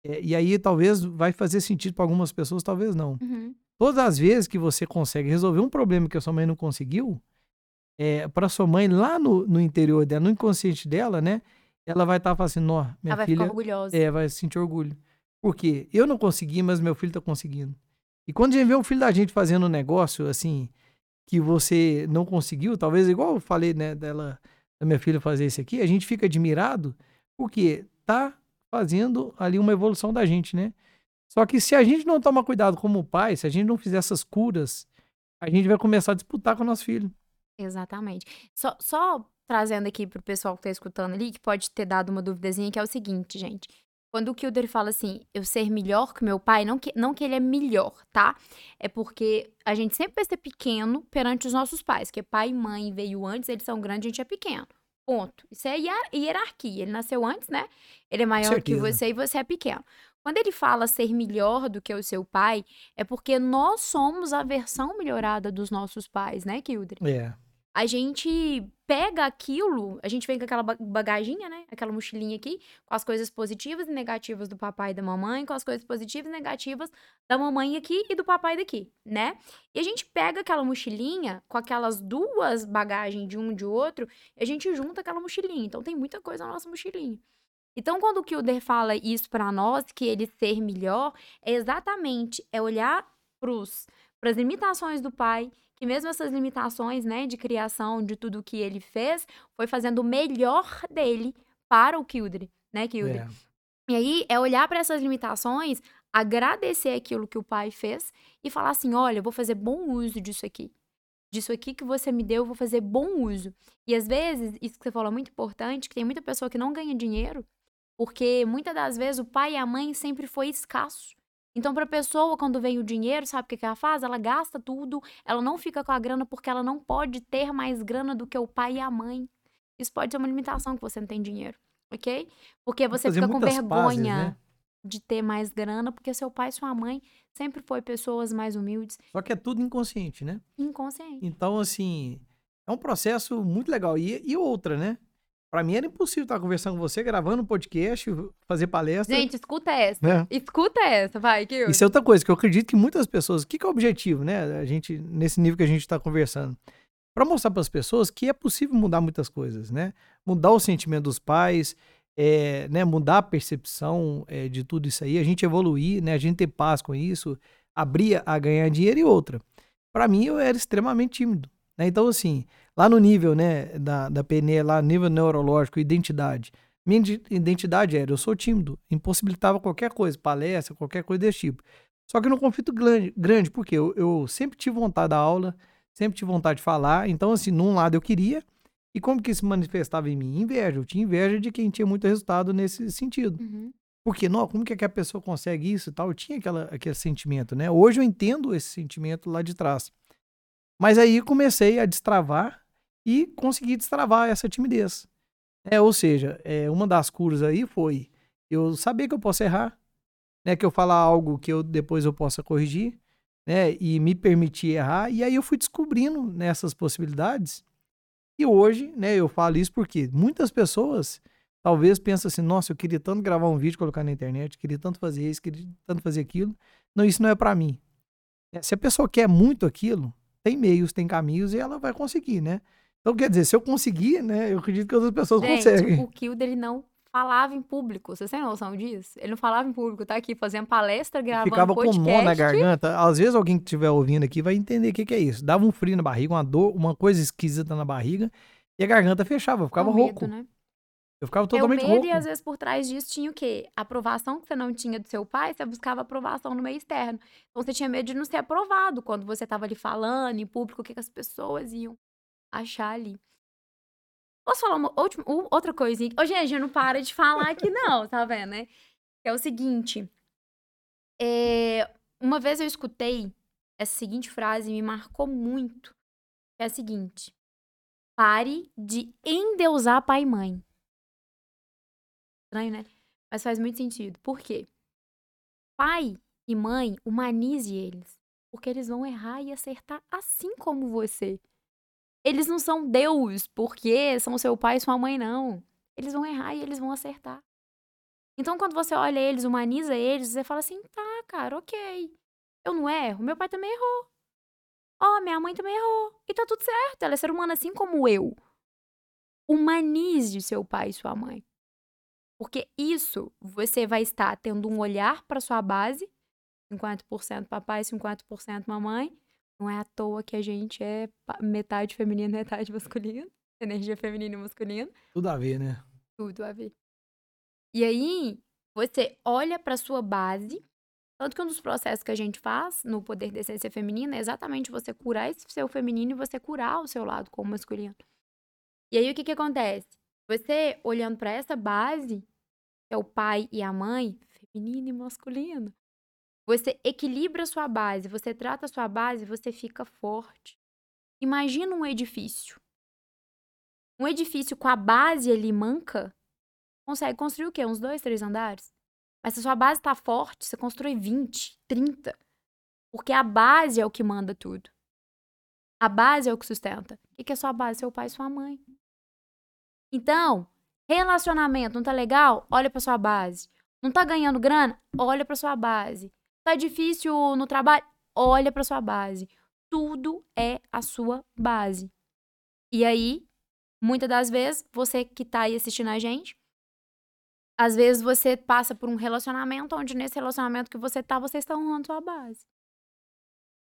É, e aí talvez vai fazer sentido para algumas pessoas, talvez não. Uhum. todas as vezes que você consegue resolver um problema que a sua mãe não conseguiu, é, para sua mãe lá no, no interior dela, no inconsciente dela, né? Ela vai estar tá assim, nó, minha Ela vai filha ficar orgulhosa. é, vai sentir orgulho. Porque eu não consegui, mas meu filho tá conseguindo. E quando a gente vê um filho da gente fazendo um negócio assim que você não conseguiu, talvez igual eu falei, né, dela, da minha filha fazer isso aqui, a gente fica admirado porque tá fazendo ali uma evolução da gente, né? Só que se a gente não toma cuidado como pai, se a gente não fizer essas curas, a gente vai começar a disputar com o nosso filho. Exatamente. Só, só trazendo aqui pro pessoal que tá escutando ali, que pode ter dado uma duvidazinha, que é o seguinte, gente. Quando o Kilder fala assim, eu ser melhor que meu pai, não que, não que ele é melhor, tá? É porque a gente sempre vai ser pequeno perante os nossos pais, que pai e mãe veio antes, eles são grandes, a gente é pequeno. Ponto. Isso é hier- hierarquia. Ele nasceu antes, né? Ele é maior que Certeza. você e você é pequeno. Quando ele fala ser melhor do que o seu pai, é porque nós somos a versão melhorada dos nossos pais, né, Kilder? É. a gente pega aquilo, a gente vem com aquela ba- bagaginha, né? Aquela mochilinha aqui, com as coisas positivas e negativas do papai e da mamãe, com as coisas positivas e negativas da mamãe aqui e do papai daqui, né? E a gente pega aquela mochilinha com aquelas duas bagagens de um e de outro, e a gente junta aquela mochilinha. Então tem muita coisa na nossa mochilinha. Então, quando o Kilder fala isso pra nós, que ele ser melhor, é exatamente é olhar para as limitações do pai, que mesmo essas limitações, né, de criação, de tudo que ele fez, foi fazendo o melhor dele para o Kilder, né, Kilder? é. E aí é olhar para essas limitações, agradecer aquilo que o pai fez e falar assim: olha, eu vou fazer bom uso disso aqui. Disso aqui que você me deu, eu vou fazer bom uso. E às vezes, isso que você falou é muito importante, que tem muita pessoa que não ganha dinheiro, porque muitas das vezes o pai e a mãe sempre foi escasso. Então, para a pessoa, quando vem o dinheiro, sabe o que, que ela faz? Ela gasta tudo, ela não fica com a grana porque ela não pode ter mais grana do que o pai e a mãe. Isso pode ser uma limitação que você não tem dinheiro, ok? Porque você fazer fica com muitas pazes, vergonha né? de ter mais grana, porque seu pai e sua mãe sempre foi pessoas mais humildes, Só que é tudo inconsciente, né? inconscientes. Então, assim, é um processo muito legal. E, e outra, né? Pra mim era impossível estar conversando com você, gravando um podcast, fazer palestra. Gente, escuta essa. né? Escuta essa, vai. Isso é outra coisa que eu acredito que muitas pessoas. O que, que é o objetivo, né? A gente, nesse nível que a gente está conversando. Para mostrar para as pessoas que é possível mudar muitas coisas, né? Mudar o sentimento dos pais, é, né? mudar a percepção é, de tudo isso aí, a gente evoluir, né? A gente ter paz com isso, abrir a ganhar dinheiro e outra. Para mim, eu era extremamente tímido. Né? Então, assim, lá no nível né, da, da PNE, lá no nível neurológico, identidade. Minha ide- identidade era, eu sou tímido, impossibilitava qualquer coisa, palestra, qualquer coisa desse tipo. Só que num conflito grande, grande porque eu, eu sempre tive vontade da aula, sempre tive vontade de falar, então assim, num lado eu queria, e como que isso manifestava em mim? Inveja, eu tinha inveja de quem tinha muito resultado nesse sentido. Uhum. Porque, não, como que, é que a pessoa consegue isso e tal? Eu tinha aquela, aquele sentimento, né? Hoje eu entendo esse sentimento lá de trás. Mas aí comecei a destravar e consegui destravar essa timidez. É, ou seja, é, uma das curas aí foi eu saber que eu posso errar, né? Que eu falar algo que eu depois eu possa corrigir, né? E me permitir errar. E aí eu fui descobrindo nessas possibilidades. E hoje, né, eu falo isso porque muitas pessoas talvez pensam assim, nossa, eu queria tanto gravar um vídeo colocar na internet, queria tanto fazer isso, queria tanto fazer aquilo. Não, isso não é pra mim. É, Se a pessoa quer muito aquilo, tem meios, tem caminhos e ela vai conseguir, né? Então, quer dizer, se eu conseguir, né, eu acredito que outras pessoas Gente, conseguem. o Kilder, ele não falava em público. Vocês têm noção disso? Ele não falava em público, tá aqui fazendo palestra, gravando Ficava com podcast. nó na garganta. Às vezes alguém que estiver ouvindo aqui vai entender o que, que é isso. Dava um frio na barriga, uma dor, uma coisa esquisita na barriga e a garganta fechava, ficava com medo, rouco. né? Eu ficava É totalmente medo rouco. e às vezes por trás disso tinha o quê? A aprovação que você não tinha do seu pai, você buscava aprovação no meio externo. Então você tinha medo de não ser aprovado quando você estava ali falando em público, o que, que as pessoas iam achar ali. Posso falar uma última, outra coisinha? Ô, gente, não para de falar aqui não, tá vendo, né? Que é o seguinte. é, uma vez eu escutei essa seguinte frase e me marcou muito. É a seguinte. Pare de endeusar pai e mãe. Estranho, né? Mas faz muito sentido. Por quê? Pai e mãe, humanize eles. Porque eles vão errar e acertar assim como você. Eles não são Deus porque são seu pai e sua mãe, não. Eles vão errar e eles vão acertar. Então, quando você olha eles, humaniza eles, você fala assim, tá, cara, ok. Eu não erro, meu pai também errou. Ó, oh, minha mãe também errou. E tá tudo certo, ela é ser humana assim como eu. Humanize seu pai e sua mãe. Porque isso você vai estar tendo um olhar para sua base, 50% papai, 50% mamãe. Não é à toa que a gente é metade feminino, metade masculino. Energia feminina e masculina. Tudo a ver, né? Tudo a ver. E aí, você olha para sua base. Tanto que um dos processos que a gente faz no poder da essência feminina é exatamente você curar esse seu feminino e você curar o seu lado como masculino. E aí, o que que acontece? Você, olhando para essa base, é o pai e a mãe, feminino e masculino, você equilibra sua base, você trata sua base, você fica forte. Imagina um edifício. Um edifício com a base ali manca, consegue construir o quê? Uns dois, três andares? Mas se a sua base está forte, você constrói 20, 30. Porque a base é o que manda tudo. A base é o que sustenta. O que é sua base? Seu pai e sua mãe. Então, relacionamento não tá legal? Olha para sua base. Não tá ganhando grana? Olha para sua base. Tá difícil no trabalho? Olha para sua base. Tudo é a sua base. E aí, muitas das vezes, você que tá aí assistindo a gente, às vezes você passa por um relacionamento onde nesse relacionamento que você tá, você está honrando sua base.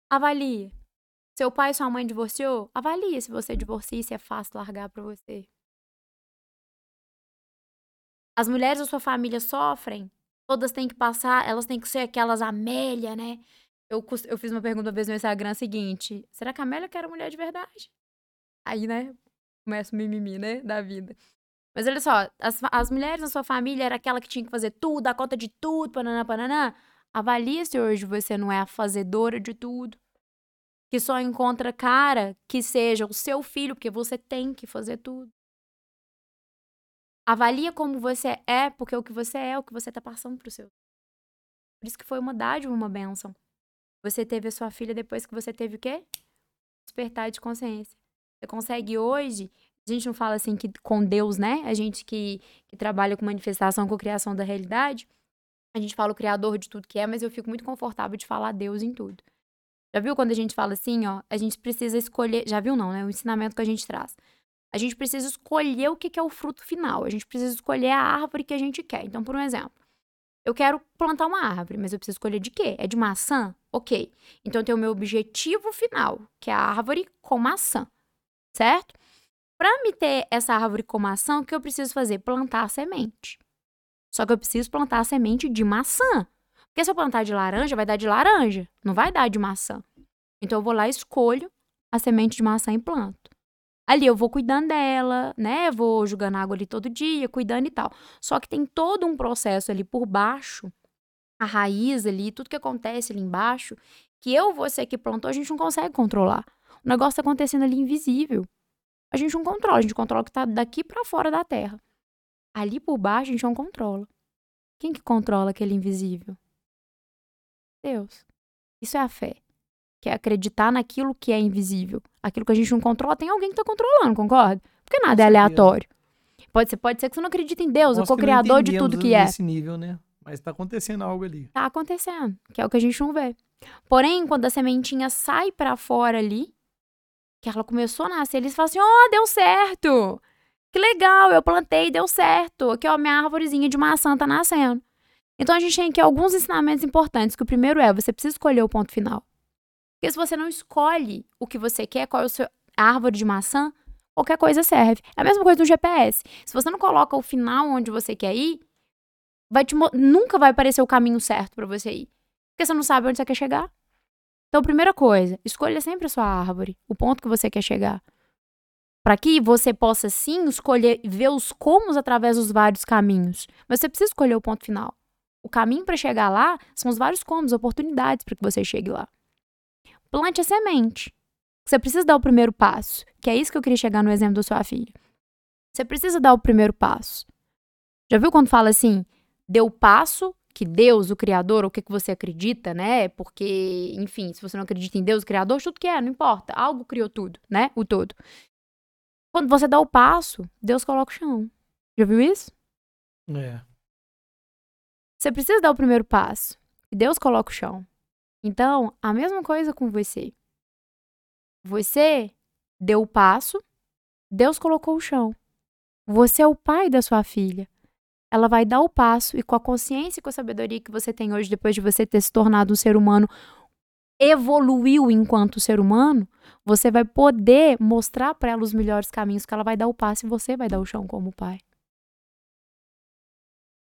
Avalie. Seu pai e sua mãe divorciou? Avalie se você divorcia e se é fácil largar para você. As mulheres da sua família sofrem todas têm que passar, elas têm que ser aquelas Amélia, né? Eu, eu fiz uma pergunta uma vez no Instagram seguinte: será que a Amélia quer mulher de verdade? Aí, né? Começa o mimimi, né? Da vida. Mas olha só, as, as mulheres na sua família era aquela que tinha que fazer tudo, dar conta de tudo, pananã, pananã. Avalie se hoje você não é a fazedora de tudo. Que só encontra cara que seja o seu filho, porque você tem que fazer tudo. Avalia como você é, porque o que você é, é o que você tá passando pro seu. Por isso que foi uma dádiva, uma bênção. Você teve a sua filha depois que você teve o quê? Despertar de consciência. Você consegue hoje, a gente não fala assim que com Deus, né? A gente que, que trabalha com manifestação, com criação da realidade, a gente fala o criador de tudo que é, mas eu fico muito confortável de falar Deus em tudo. Já viu quando a gente fala assim, ó? A gente precisa escolher. Já viu, não, né? O ensinamento que a gente traz a gente precisa escolher o que é o fruto final. A gente precisa escolher a árvore que a gente quer. Então, por um exemplo, eu quero plantar uma árvore, mas eu preciso escolher de quê? É de maçã? Ok. Então, tenho o meu objetivo final, que é a árvore com maçã, certo? Para me ter essa árvore com maçã, o que eu preciso fazer? Plantar a semente. Só que eu preciso plantar a semente de maçã. Porque se eu plantar de laranja, vai dar de laranja, não vai dar de maçã. Então, eu vou lá, escolho a semente de maçã e planto. Ali eu vou cuidando dela, né? Vou jogando água ali todo dia, cuidando e tal. Só que tem todo um processo ali por baixo, a raiz ali, tudo que acontece ali embaixo, que eu, você que plantou, a gente não consegue controlar. O negócio tá acontecendo ali invisível. A gente não controla, a gente controla o que tá daqui para fora da Terra. Ali por baixo a gente não controla. Quem que controla aquele invisível? Deus. Isso é a fé que é acreditar naquilo que é invisível. Aquilo que a gente não controla, tem alguém que está controlando, concorda? Porque nada é aleatório. Pode ser, pode ser que você não acredite em Deus, Nós o co-criador de tudo que é. Nesse nível, né? Mas está acontecendo algo ali. Está acontecendo, que é o que a gente não vê. Porém, quando a sementinha sai para fora ali, que ela começou a nascer, eles falam assim: "Ó, oh, deu certo! Que legal, eu plantei, deu certo. Aqui, ó, minha árvorezinha de maçã tá nascendo." Então a gente tem aqui alguns ensinamentos importantes, que o primeiro é, você precisa escolher o ponto final. Porque se você não escolhe o que você quer, qual é a sua árvore de maçã, qualquer coisa serve. É a mesma coisa do GPS. Se você não coloca o final onde você quer ir, vai te, nunca vai aparecer o caminho certo para você ir. Porque você não sabe onde você quer chegar. Então, primeira coisa, escolha sempre a sua árvore, o ponto que você quer chegar. Para que você possa sim escolher, ver os comos através dos vários caminhos. Mas você precisa escolher o ponto final. O caminho para chegar lá são os vários comos, oportunidades para que você chegue lá. Plante a semente. Você precisa dar o primeiro passo, que é isso que eu queria chegar no exemplo da sua filha. Você precisa dar o primeiro passo. Já viu quando fala assim, deu o passo que Deus, o Criador, o que, que você acredita, né? Porque, enfim, se você não acredita em Deus, o Criador, tudo que é, não importa. Algo criou tudo, né? O todo. Quando você dá o passo, Deus coloca o chão. Já viu isso? É. Você precisa dar o primeiro passo. E Deus coloca o chão. Então, a mesma coisa com você. Você deu o passo, Deus colocou o chão. Você é o pai da sua filha. Ela vai dar o passo e com a consciência e com a sabedoria que você tem hoje, depois de você ter se tornado um ser humano, evoluiu enquanto ser humano, você vai poder mostrar para ela os melhores caminhos que ela vai dar o passo e você vai dar o chão como pai.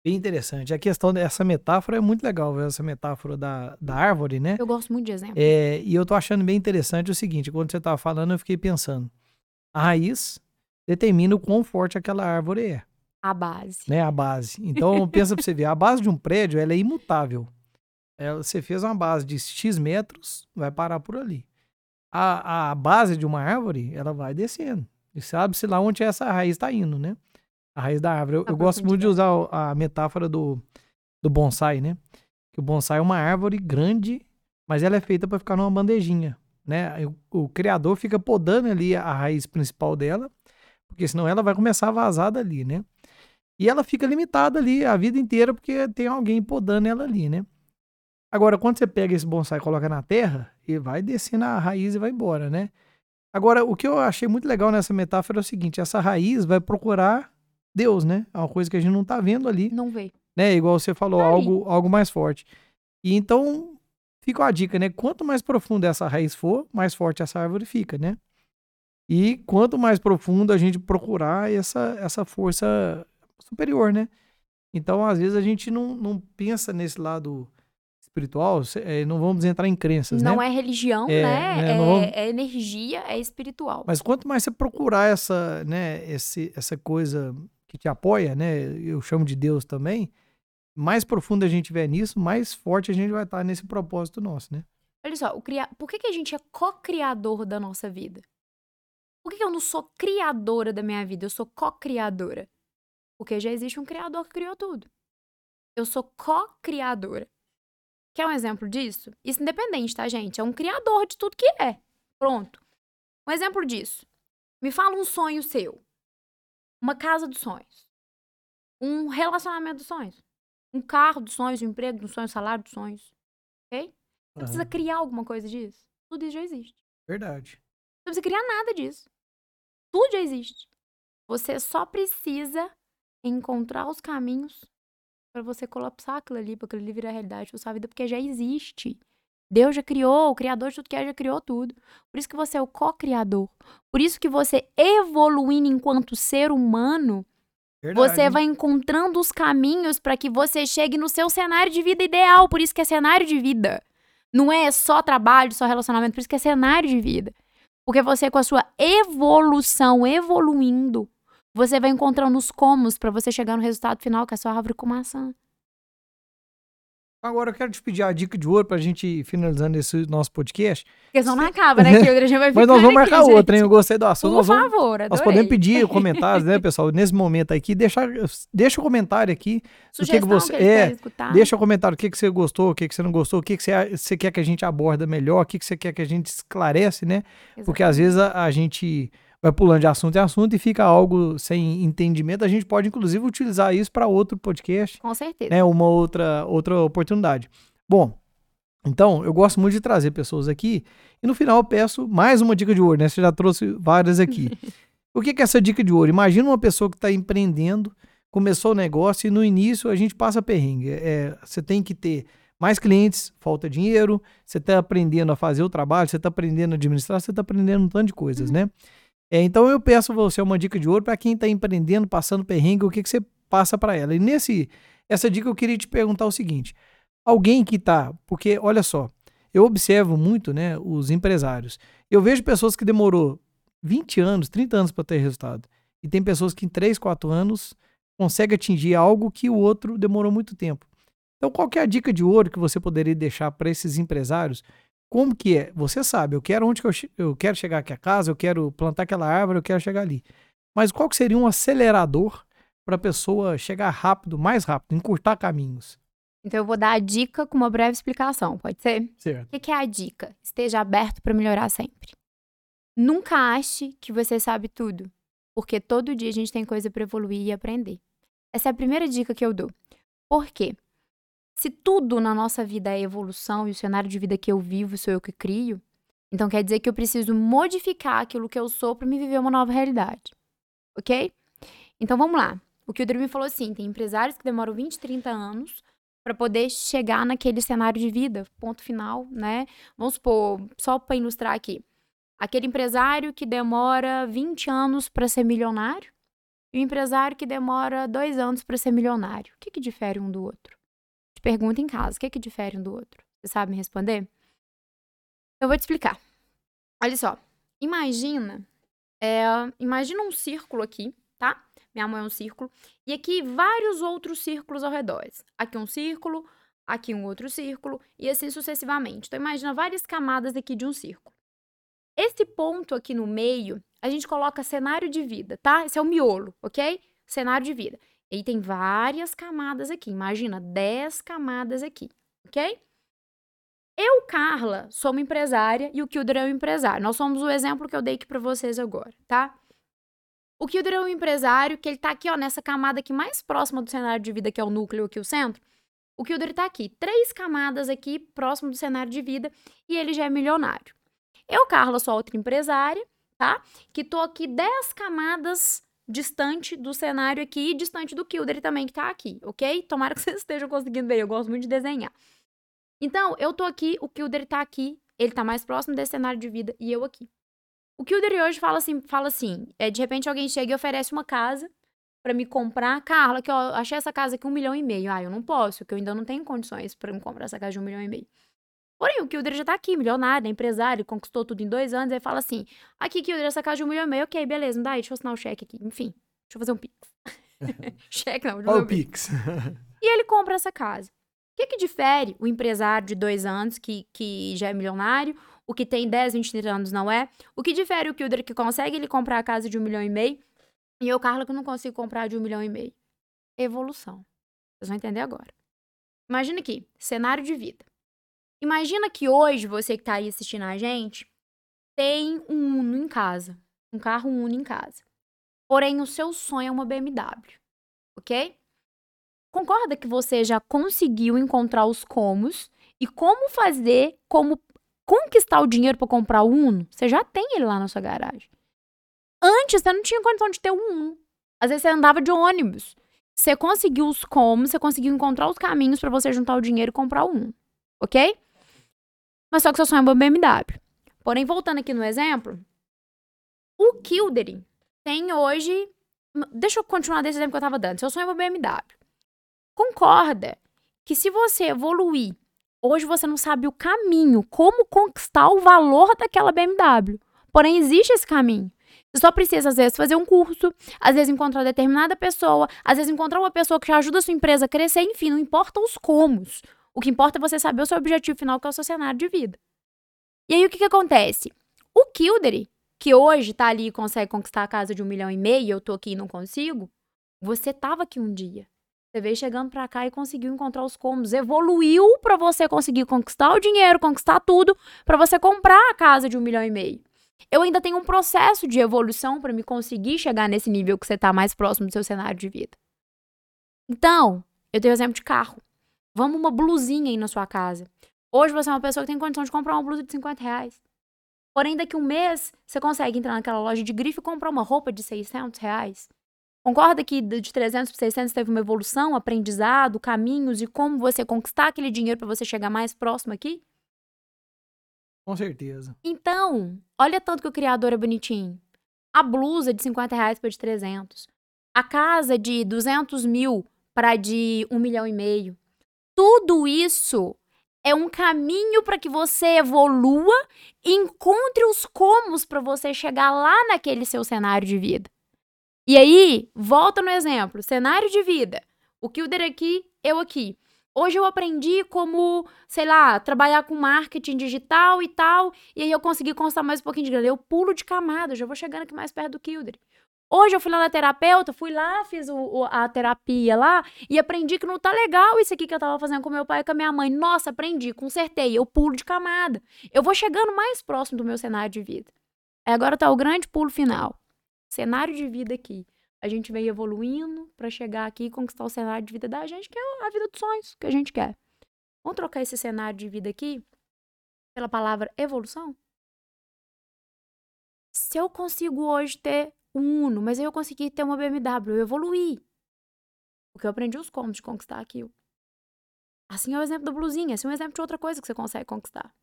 Bem interessante. A questão dessa metáfora é muito legal, essa metáfora da, da árvore, né? Eu gosto muito de exemplo. É, e eu tô achando bem interessante o seguinte: quando você tava falando, eu fiquei pensando. A raiz determina o quão forte aquela árvore é. A base. Né? A base. Então, pensa pra você ver: a base de um prédio ela é imutável. Ela, você fez uma base de X metros, vai parar por ali. A, a base de uma árvore, ela vai descendo. E sabe-se lá onde essa raiz está indo, né? A raiz da árvore. Eu, eu gosto muito de usar a metáfora do, do bonsai, né? Que o bonsai é uma árvore grande, mas ela é feita para ficar numa bandejinha, né? O, o, criador fica podando ali a raiz principal dela, porque senão ela vai começar a vazar dali, né? E ela fica limitada ali a vida inteira porque tem alguém podando ela ali, né? Agora, quando você pega esse bonsai e coloca na terra, ele vai descendo a raiz e vai embora, né? Agora, o que eu achei muito legal nessa metáfora é o seguinte: essa raiz vai procurar Deus, né? É uma coisa que a gente não tá vendo ali. Não vê. Né? Igual você falou, algo, algo mais forte. E então, fica a dica, né? Quanto mais profunda essa raiz for, mais forte essa árvore fica, né? E quanto mais profundo a gente procurar essa, essa força superior, né? Então, às vezes, a gente não, não pensa nesse lado espiritual, é, não vamos entrar em crenças, não né? é religião, é, né? né? É, vamos... é, energia, é espiritual. Mas quanto mais você procurar essa, né, esse, essa coisa que te apoia, né? Eu chamo de Deus também. Mais profundo a gente tiver nisso, mais forte a gente vai estar nesse propósito nosso, né? Olha só, o cria... por que, que a gente é co-criador da nossa vida? Por que, que eu não sou criadora da minha vida? Eu sou co-criadora. Porque já existe um criador que criou tudo. Eu sou co-criadora. Quer um exemplo disso? Isso independente, tá, gente? É um criador de tudo que é. Pronto. Um exemplo disso. Me fala um sonho seu uma casa dos sonhos, um relacionamento dos sonhos, um carro dos sonhos, um emprego dos sonhos, um salário dos sonhos. Ok? Você uhum. precisa criar alguma coisa disso? Tudo isso já existe. Verdade. Você não precisa criar nada disso. Tudo já existe. Você só precisa encontrar os caminhos para você colapsar aquilo ali, para aquilo ali virar realidade da sua vida, porque já existe. Deus já criou, o criador de tudo que é já criou tudo. Por isso que você é o co-criador. Por isso que você evoluindo enquanto ser humano, Verdade. você vai encontrando os caminhos para que você chegue no seu cenário de vida ideal. Por isso que é cenário de vida. Não é só trabalho, só relacionamento, por isso que é cenário de vida. Porque você com a sua evolução, evoluindo, você vai encontrando os comos para você chegar no resultado final, que é a sua árvore com maçã. Agora eu quero te pedir a dica de ouro pra gente ir finalizando esse nosso podcast. Porque senão não acaba, né? Que gente vai Mas nós vamos marcar aqui, outra, hein? Eu gostei do assunto. Por nós vamos, favor, adorei. Nós podemos pedir comentários, né, pessoal? Nesse momento aqui, deixa, deixa o um comentário aqui. Sugestão que, que você que é, Deixa o um comentário o que, que você gostou, o que, que você não gostou, o que, que você, você quer que a gente aborda melhor, o que, que você quer que a gente esclarece, né? Exatamente. Porque às vezes a, a gente vai pulando de assunto em assunto e fica algo sem entendimento. A gente pode, inclusive, utilizar isso para outro podcast. Com certeza. Né, uma outra, outra oportunidade. Bom, então eu gosto muito de trazer pessoas aqui e no final eu peço mais uma dica de ouro, né? Você já trouxe várias aqui. o que, que é essa dica de ouro? Imagina uma pessoa que está empreendendo, começou o negócio e no início a gente passa perrengue. É, você tem que ter mais clientes, falta dinheiro, você está aprendendo a fazer o trabalho, você está aprendendo a administrar, você está aprendendo um tanto de coisas, uhum. né? É, então eu peço você uma dica de ouro para quem está empreendendo, passando perrengue, o que, que você passa para ela. E nesse essa dica eu queria te perguntar o seguinte: alguém que está, porque olha só, eu observo muito, né, os empresários. Eu vejo pessoas que demorou 20 anos, 30 anos para ter resultado. E tem pessoas que em 3, 4 anos conseguem atingir algo que o outro demorou muito tempo. Então, qual é a dica de ouro que você poderia deixar para esses empresários? Como que é? Você sabe, eu quero onde que eu, eu quero chegar aqui a casa, eu quero plantar aquela árvore, eu quero chegar ali. Mas qual que seria um acelerador para a pessoa chegar rápido, mais rápido, encurtar caminhos? Então eu vou dar a dica com uma breve explicação, pode ser? Certo. O que é a dica? Esteja aberto para melhorar sempre. Nunca ache que você sabe tudo, porque todo dia a gente tem coisa para evoluir e aprender. Essa é a primeira dica que eu dou. Por quê? Se tudo na nossa vida é evolução e o cenário de vida que eu vivo sou eu que crio, então quer dizer que eu preciso modificar aquilo que eu sou para me viver uma nova realidade. Ok? Então vamos lá. O que o Dream falou assim: tem empresários que demoram 20, 30 anos para poder chegar naquele cenário de vida, ponto final, né? Vamos supor, só para ilustrar aqui. Aquele empresário que demora 20 anos para ser milionário e o empresário que demora dois anos para ser milionário. O que, que difere um do outro? Pergunta em casa, o que, que difere um do outro? Você sabe me responder? Eu vou te explicar. Olha só, imagina, é, imagina um círculo aqui, tá? Minha mão é um círculo. E aqui vários outros círculos ao redor. Aqui um círculo, aqui um outro círculo, e assim sucessivamente. Então, imagina várias camadas aqui de um círculo. Esse ponto aqui no meio, a gente coloca cenário de vida, tá? Esse é o miolo, ok? Cenário de vida. E tem várias camadas aqui. Imagina, 10 camadas aqui, ok? Eu, Carla, sou uma empresária e o Kilder é um empresário. Nós somos o exemplo que eu dei aqui para vocês agora, tá? O Kilder é um empresário que ele tá aqui, ó, nessa camada aqui mais próxima do cenário de vida, que é o núcleo aqui, o centro. O Kilder tá aqui, três camadas aqui próximo do cenário de vida e ele já é milionário. Eu, Carla, sou outra empresária, tá? Que tô aqui dez camadas distante do cenário aqui e distante do Kilder também que tá aqui, ok? Tomara que vocês estejam conseguindo ver, eu gosto muito de desenhar. Então, eu tô aqui, o Kilder tá aqui, ele tá mais próximo desse cenário de vida e eu aqui. O que Deri hoje fala assim, fala assim, é de repente alguém chega e oferece uma casa para me comprar. Carla, que eu achei essa casa aqui um milhão e meio. Ah, eu não posso, porque eu ainda não tenho condições para me comprar essa casa de um milhão e meio. Porém, o Kilder já tá aqui, milionário, é empresário, conquistou tudo em dois anos, aí fala assim, aqui, Kilder, essa casa de um milhão e meio, ok, beleza, não dá aí, deixa eu assinar o cheque aqui. Enfim, deixa eu fazer um pix. cheque não, Olha o pix. e ele compra essa casa. O que que difere o empresário de dois anos, que, que já é milionário, o que tem 10, 20, 30 anos não é. O que difere o Kilder que consegue ele comprar a casa de um milhão e meio e eu, Carla, que não consigo comprar de um milhão e meio. Evolução. Vocês vão entender agora. Imagina aqui, cenário de vida. Imagina que hoje, você que tá aí assistindo a gente, tem um Uno em casa. Um carro Uno em casa. Porém, o seu sonho é uma BMW. Ok? Concorda que você já conseguiu encontrar os comos e como fazer, como conquistar o dinheiro para comprar o Uno, você já tem ele lá na sua garagem. Antes, você não tinha condição de ter um Uno. Às vezes, você andava de ônibus. Você conseguiu os como, você conseguiu encontrar os caminhos para você juntar o dinheiro e comprar o Uno. Ok? Mas só que seu sonho é uma BMW. Porém, voltando aqui no exemplo, o Kildare tem hoje. Deixa eu continuar desse exemplo que eu estava dando. Seu sonho é uma BMW. Concorda que se você evoluir Hoje você não sabe o caminho, como conquistar o valor daquela BMW. Porém, existe esse caminho. Você só precisa, às vezes, fazer um curso, às vezes encontrar determinada pessoa, às vezes encontrar uma pessoa que já ajuda a sua empresa a crescer, enfim, não importa os comos. O que importa é você saber o seu objetivo final, que é o seu cenário de vida. E aí, o que, que acontece? O Kildare, que hoje tá ali e consegue conquistar a casa de um milhão e meio, eu tô aqui e não consigo, você tava aqui um dia. Você veio chegando para cá e conseguiu encontrar os cômodos, evoluiu para você conseguir conquistar o dinheiro, conquistar tudo, para você comprar a casa de um milhão e meio. Eu ainda tenho um processo de evolução para me conseguir chegar nesse nível que você está mais próximo do seu cenário de vida. Então, eu tenho exemplo de carro. Vamos uma blusinha aí na sua casa. Hoje você é uma pessoa que tem condição de comprar uma blusa de 50 reais. Porém, daqui um mês, você consegue entrar naquela loja de grife e comprar uma roupa de 600 reais. Concorda que de 300 para 600 teve uma evolução, aprendizado, caminhos e como você conquistar aquele dinheiro para você chegar mais próximo aqui? Com certeza. Então, olha tanto que o criador é bonitinho. A blusa de 50 reais para de 300. A casa de 200 mil para de 1 milhão e meio. Tudo isso é um caminho para que você evolua e encontre os comos para você chegar lá naquele seu cenário de vida. E aí, volta no exemplo, cenário de vida. O Kilder aqui, eu aqui. Hoje eu aprendi como, sei lá, trabalhar com marketing digital e tal, e aí eu consegui constar mais um pouquinho de grana. Eu pulo de camada, já vou chegando aqui mais perto do Kilder. Hoje eu fui lá na terapeuta, fui lá, fiz o, o, a terapia lá e aprendi que não tá legal isso aqui que eu tava fazendo com meu pai e com a minha mãe. Nossa, aprendi, consertei, eu pulo de camada. Eu vou chegando mais próximo do meu cenário de vida. Agora tá o grande pulo final cenário de vida aqui. A gente vem evoluindo para chegar aqui e conquistar o cenário de vida da gente, que é a vida dos sonhos que a gente quer. Vamos trocar esse cenário de vida aqui pela palavra evolução? Se eu consigo hoje ter um Uno, mas eu consegui ter uma BMW, eu evoluí. Porque eu aprendi os como de conquistar aquilo. Assim é o exemplo da blusinha, assim é um exemplo de outra coisa que você consegue conquistar.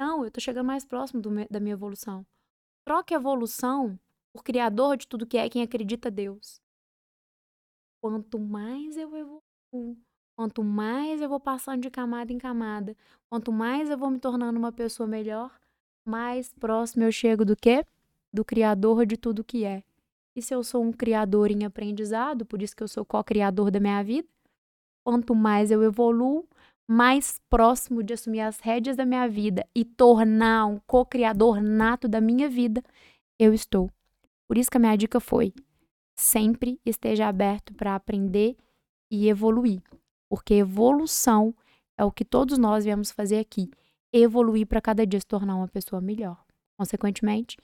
Não, eu tô chegando mais próximo do, da minha evolução. Troque evolução por criador de tudo que é quem acredita Deus. Quanto mais eu evoluo, quanto mais eu vou passando de camada em camada, quanto mais eu vou me tornando uma pessoa melhor, mais próximo eu chego do quê? Do criador de tudo que é. E se eu sou um criador em aprendizado, por isso que eu sou co-criador da minha vida, quanto mais eu evoluo, mais próximo de assumir as rédeas da minha vida e tornar um co-criador nato da minha vida, eu estou. Por isso que a minha dica foi: sempre esteja aberto para aprender e evoluir, porque evolução é o que todos nós viemos fazer aqui, evoluir para cada dia se tornar uma pessoa melhor. Consequentemente,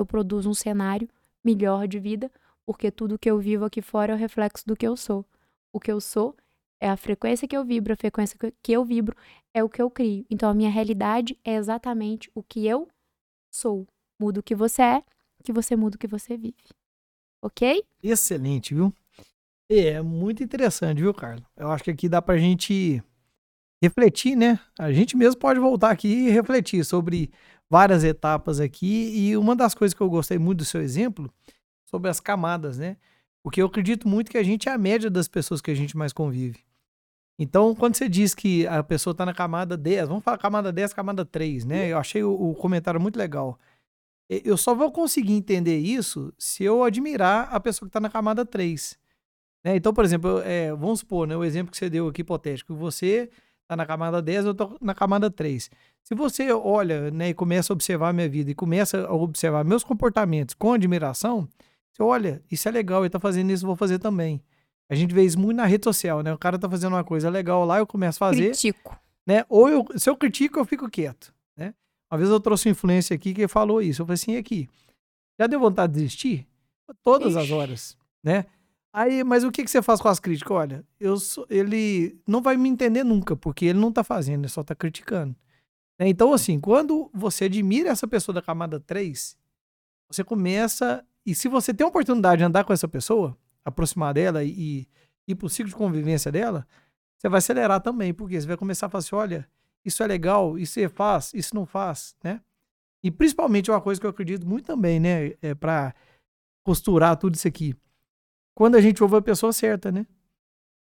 eu produzo um cenário melhor de vida, porque tudo que eu vivo aqui fora é o reflexo do que eu sou. O que eu sou é a frequência que eu vibro, a frequência que eu vibro é o que eu crio. Então a minha realidade é exatamente o que eu sou. Muda o que você é, que você muda o que você vive. Ok? Excelente, viu? É muito interessante, viu, Carlos? Eu acho que aqui dá pra gente refletir, né? A gente mesmo pode voltar aqui e refletir sobre várias etapas aqui. E uma das coisas que eu gostei muito do seu exemplo, sobre as camadas, né? Porque eu acredito muito que a gente é a média das pessoas que a gente mais convive. Então, quando você diz que a pessoa está na camada 10, vamos falar camada 10, camada 3, né? Eu achei o, o, comentário muito legal. Eu só vou conseguir entender isso se eu admirar a pessoa que está na camada 3. Né? Então, por exemplo, é, vamos supor, né, o exemplo que você deu aqui hipotético, você está na camada 10, eu estou na camada 3. Se você olha né, e começa a observar a minha vida e começa a observar meus comportamentos com admiração, você olha, isso é legal, ele está fazendo isso, eu vou fazer também. A gente vê isso muito na rede social, né? O cara tá fazendo uma coisa legal lá, eu começo a fazer. Critico. Né? Ou eu, se eu critico, eu fico quieto, né? Uma vez eu trouxe um influência aqui que falou isso. Eu falei assim, aqui, já deu vontade de desistir? Todas Ixi. as horas, né? Aí, mas o que, que você faz com as críticas? Olha, eu sou, ele não vai me entender nunca, porque ele não tá fazendo, ele só tá criticando. Né? Então, assim, quando você admira essa pessoa da camada 3, você começa. E se você tem a oportunidade de andar com essa pessoa, aproximar dela e ir pro ciclo de convivência dela, você vai acelerar também, porque você vai começar a falar assim: olha, isso é legal, isso você faz, isso não faz, né? E principalmente uma coisa que eu acredito muito também, né, é para costurar tudo isso aqui. Quando a gente ouve a pessoa certa, né?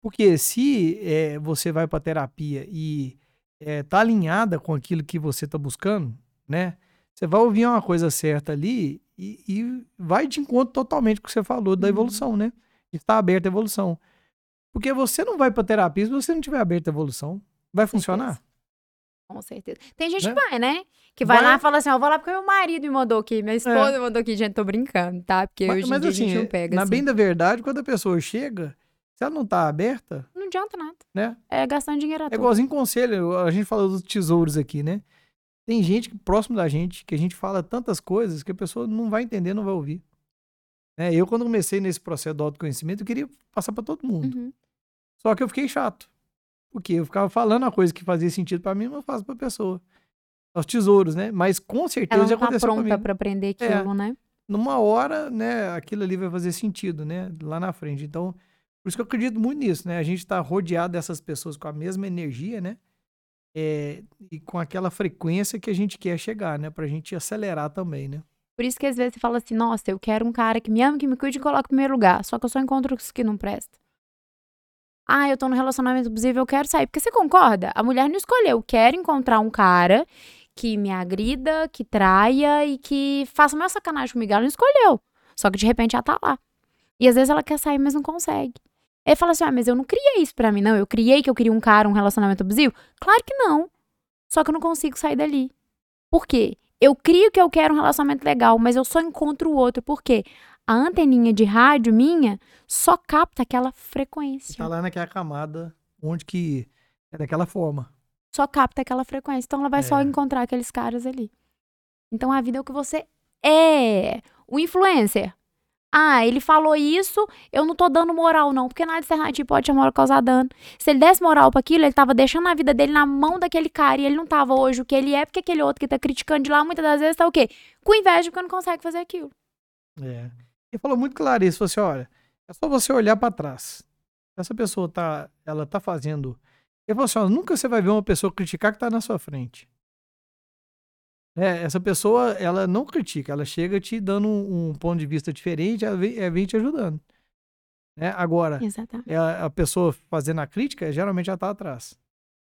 Porque se é, você vai para terapia e é, tá alinhada com aquilo que você tá buscando, né? Você vai ouvir uma coisa certa ali e, e vai de encontro totalmente com o que você falou da uhum. evolução, né? está aberto à evolução. Porque você não vai para terapia se você não tiver aberto à evolução. Vai funcionar? Com certeza. Tem gente né? que vai, né? Que vai, vai, lá e fala assim, ó, vou lá porque meu marido me mandou aqui, minha esposa é. me mandou aqui. Gente, tô brincando, tá? Porque mas, hoje mas, em dia assim, a gente assim, não pega, Na assim. bem da verdade, quando a pessoa chega, se ela não tá aberta... Não adianta nada. Né? É gastando dinheiro à É igualzinho conselho, a gente falou dos tesouros aqui, né? Tem gente próximo da gente que a gente fala tantas coisas que a pessoa não vai entender, não vai ouvir. Né? Eu, quando comecei nesse processo do autoconhecimento, eu queria passar para todo mundo. Uhum. Só que eu fiquei chato. Porque eu ficava falando a coisa que fazia sentido para mim, mas eu faço pra pessoa. Os tesouros, né? Mas com certeza Ela já tá aconteceu pronta pra aprender é. aquilo, é, né? Numa hora, né, aquilo ali vai fazer sentido, né? Lá na frente. Então, por isso que eu acredito muito nisso, né? A gente tá rodeado dessas pessoas com a mesma energia, né? É, e com aquela frequência que a gente quer chegar, né? Pra gente acelerar também, né? Por isso que às vezes você fala assim, nossa, eu quero um cara que me ama, que me cuide e coloque em primeiro lugar. Só que eu só encontro os que não prestam. Ah, eu tô no relacionamento abusivo, eu quero sair. Porque você concorda? A mulher não escolheu. Quero encontrar um cara que me agrida, que traia e que faça uma sacanagem comigo. Ela não escolheu. Só que de repente ela tá lá. E às vezes ela quer sair, mas não consegue. Aí fala assim: ah, mas eu não criei isso pra mim, não. Eu criei que eu queria um cara, um relacionamento abusivo? Claro que não. Só que eu não consigo sair dali. Por quê? Eu crio que eu quero um relacionamento legal, mas eu só encontro o outro. porque A anteninha de rádio minha só capta aquela frequência. Tá lá naquela camada onde que é daquela forma. Só capta aquela frequência. Então ela vai é. só encontrar aqueles caras ali. Então a vida é o que você é. O influencer Ah, ele falou isso, eu não tô dando moral, não, porque nada alternativo pode chamar causar dano. Se ele desse moral para aquilo, ele tava deixando a vida dele na mão daquele cara e ele não tava hoje o que ele é, porque aquele outro que tá criticando de lá, muitas das vezes tá o quê? Com inveja porque não consegue fazer aquilo. É. Ele falou muito claro isso, falou assim, olha, é só você olhar para trás. Essa pessoa tá, ela tá fazendo... Ele falou assim, ó, nunca você vai ver uma pessoa criticar que tá na sua frente. É, essa pessoa, ela não critica, ela chega te dando um, um ponto de vista diferente, ela vem, ela vem te ajudando. Né? Agora, a, a, pessoa fazendo a crítica, geralmente ela tá atrás.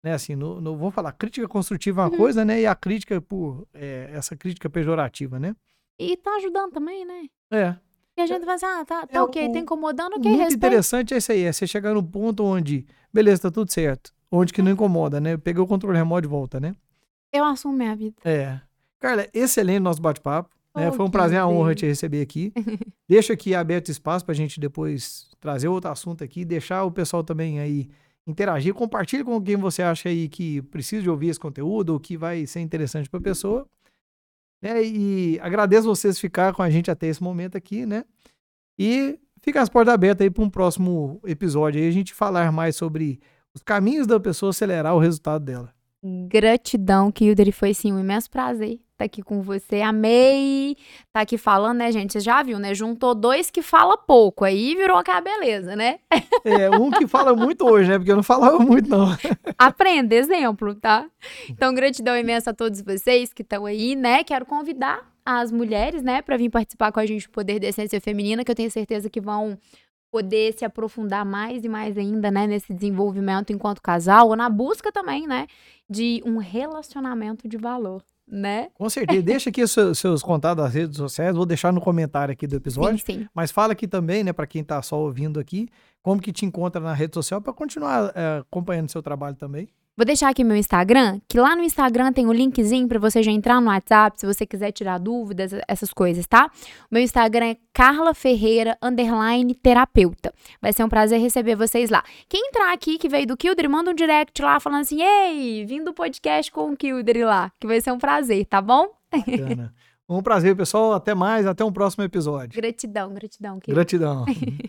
Né? Assim, no, no, vou falar, crítica construtiva é uma uhum. coisa, né? E a crítica por é, essa crítica pejorativa, né? E tá ajudando também, né? É. E a gente vai assim, ah, tá, tá é, ok, o, tá incomodando, ok, Muito respeito. interessante é isso aí, é você chegar no ponto onde, beleza, tá tudo certo. Onde que não uhum. incomoda, né? Peguei o controle remoto de volta, né? Eu assumo minha vida. É. Carla, excelente nosso bate-papo. Né? Foi um prazer, uma honra te receber aqui. Deixa aqui aberto espaço para a gente depois trazer outro assunto aqui, deixar o pessoal também aí interagir. Compartilhe com quem você acha aí que precisa de ouvir esse conteúdo ou que vai ser interessante para a pessoa. É, e agradeço vocês ficar com a gente até esse momento aqui, né? E fica as portas abertas aí para um próximo episódio aí a gente falar mais sobre os caminhos da pessoa acelerar o resultado dela. Gratidão, Kilder, foi sim um imenso prazer tá aqui com você. Amei tá aqui falando, né, gente? Você já viu, né? Juntou dois que fala pouco, aí virou aquela beleza, né? É, um que fala muito hoje, né? Porque eu não falava muito, não. Aprenda, exemplo, tá? Então, gratidão imensa a todos vocês que estão aí, né? Quero convidar as mulheres, né, para vir participar com a gente do Poder da Essência Feminina, que eu tenho certeza que vão poder se aprofundar mais e mais ainda, né, nesse desenvolvimento enquanto casal, ou na busca também, né, de um relacionamento de valor né? Com certeza. Deixa aqui os seus, seus contatos das redes sociais, vou deixar no comentário aqui do episódio. Sim, sim. Mas fala aqui também, né, para quem tá só ouvindo aqui, como que te encontra na rede social para continuar é, acompanhando seu trabalho também. Vou deixar aqui meu Instagram, que lá no Instagram tem o um linkzinho para você já entrar no WhatsApp, se você quiser tirar dúvidas, essas coisas, tá? Meu Instagram é Carla Ferreira underline terapeuta. Vai ser um prazer receber vocês lá. Quem entrar aqui que veio do Kilder, manda um direct lá falando assim: "Ei, vim do podcast com o Kilder lá", que vai ser um prazer, tá bom? Bacana. Um prazer, pessoal. Até mais, até um próximo episódio. Gratidão, gratidão. Kilder. Gratidão.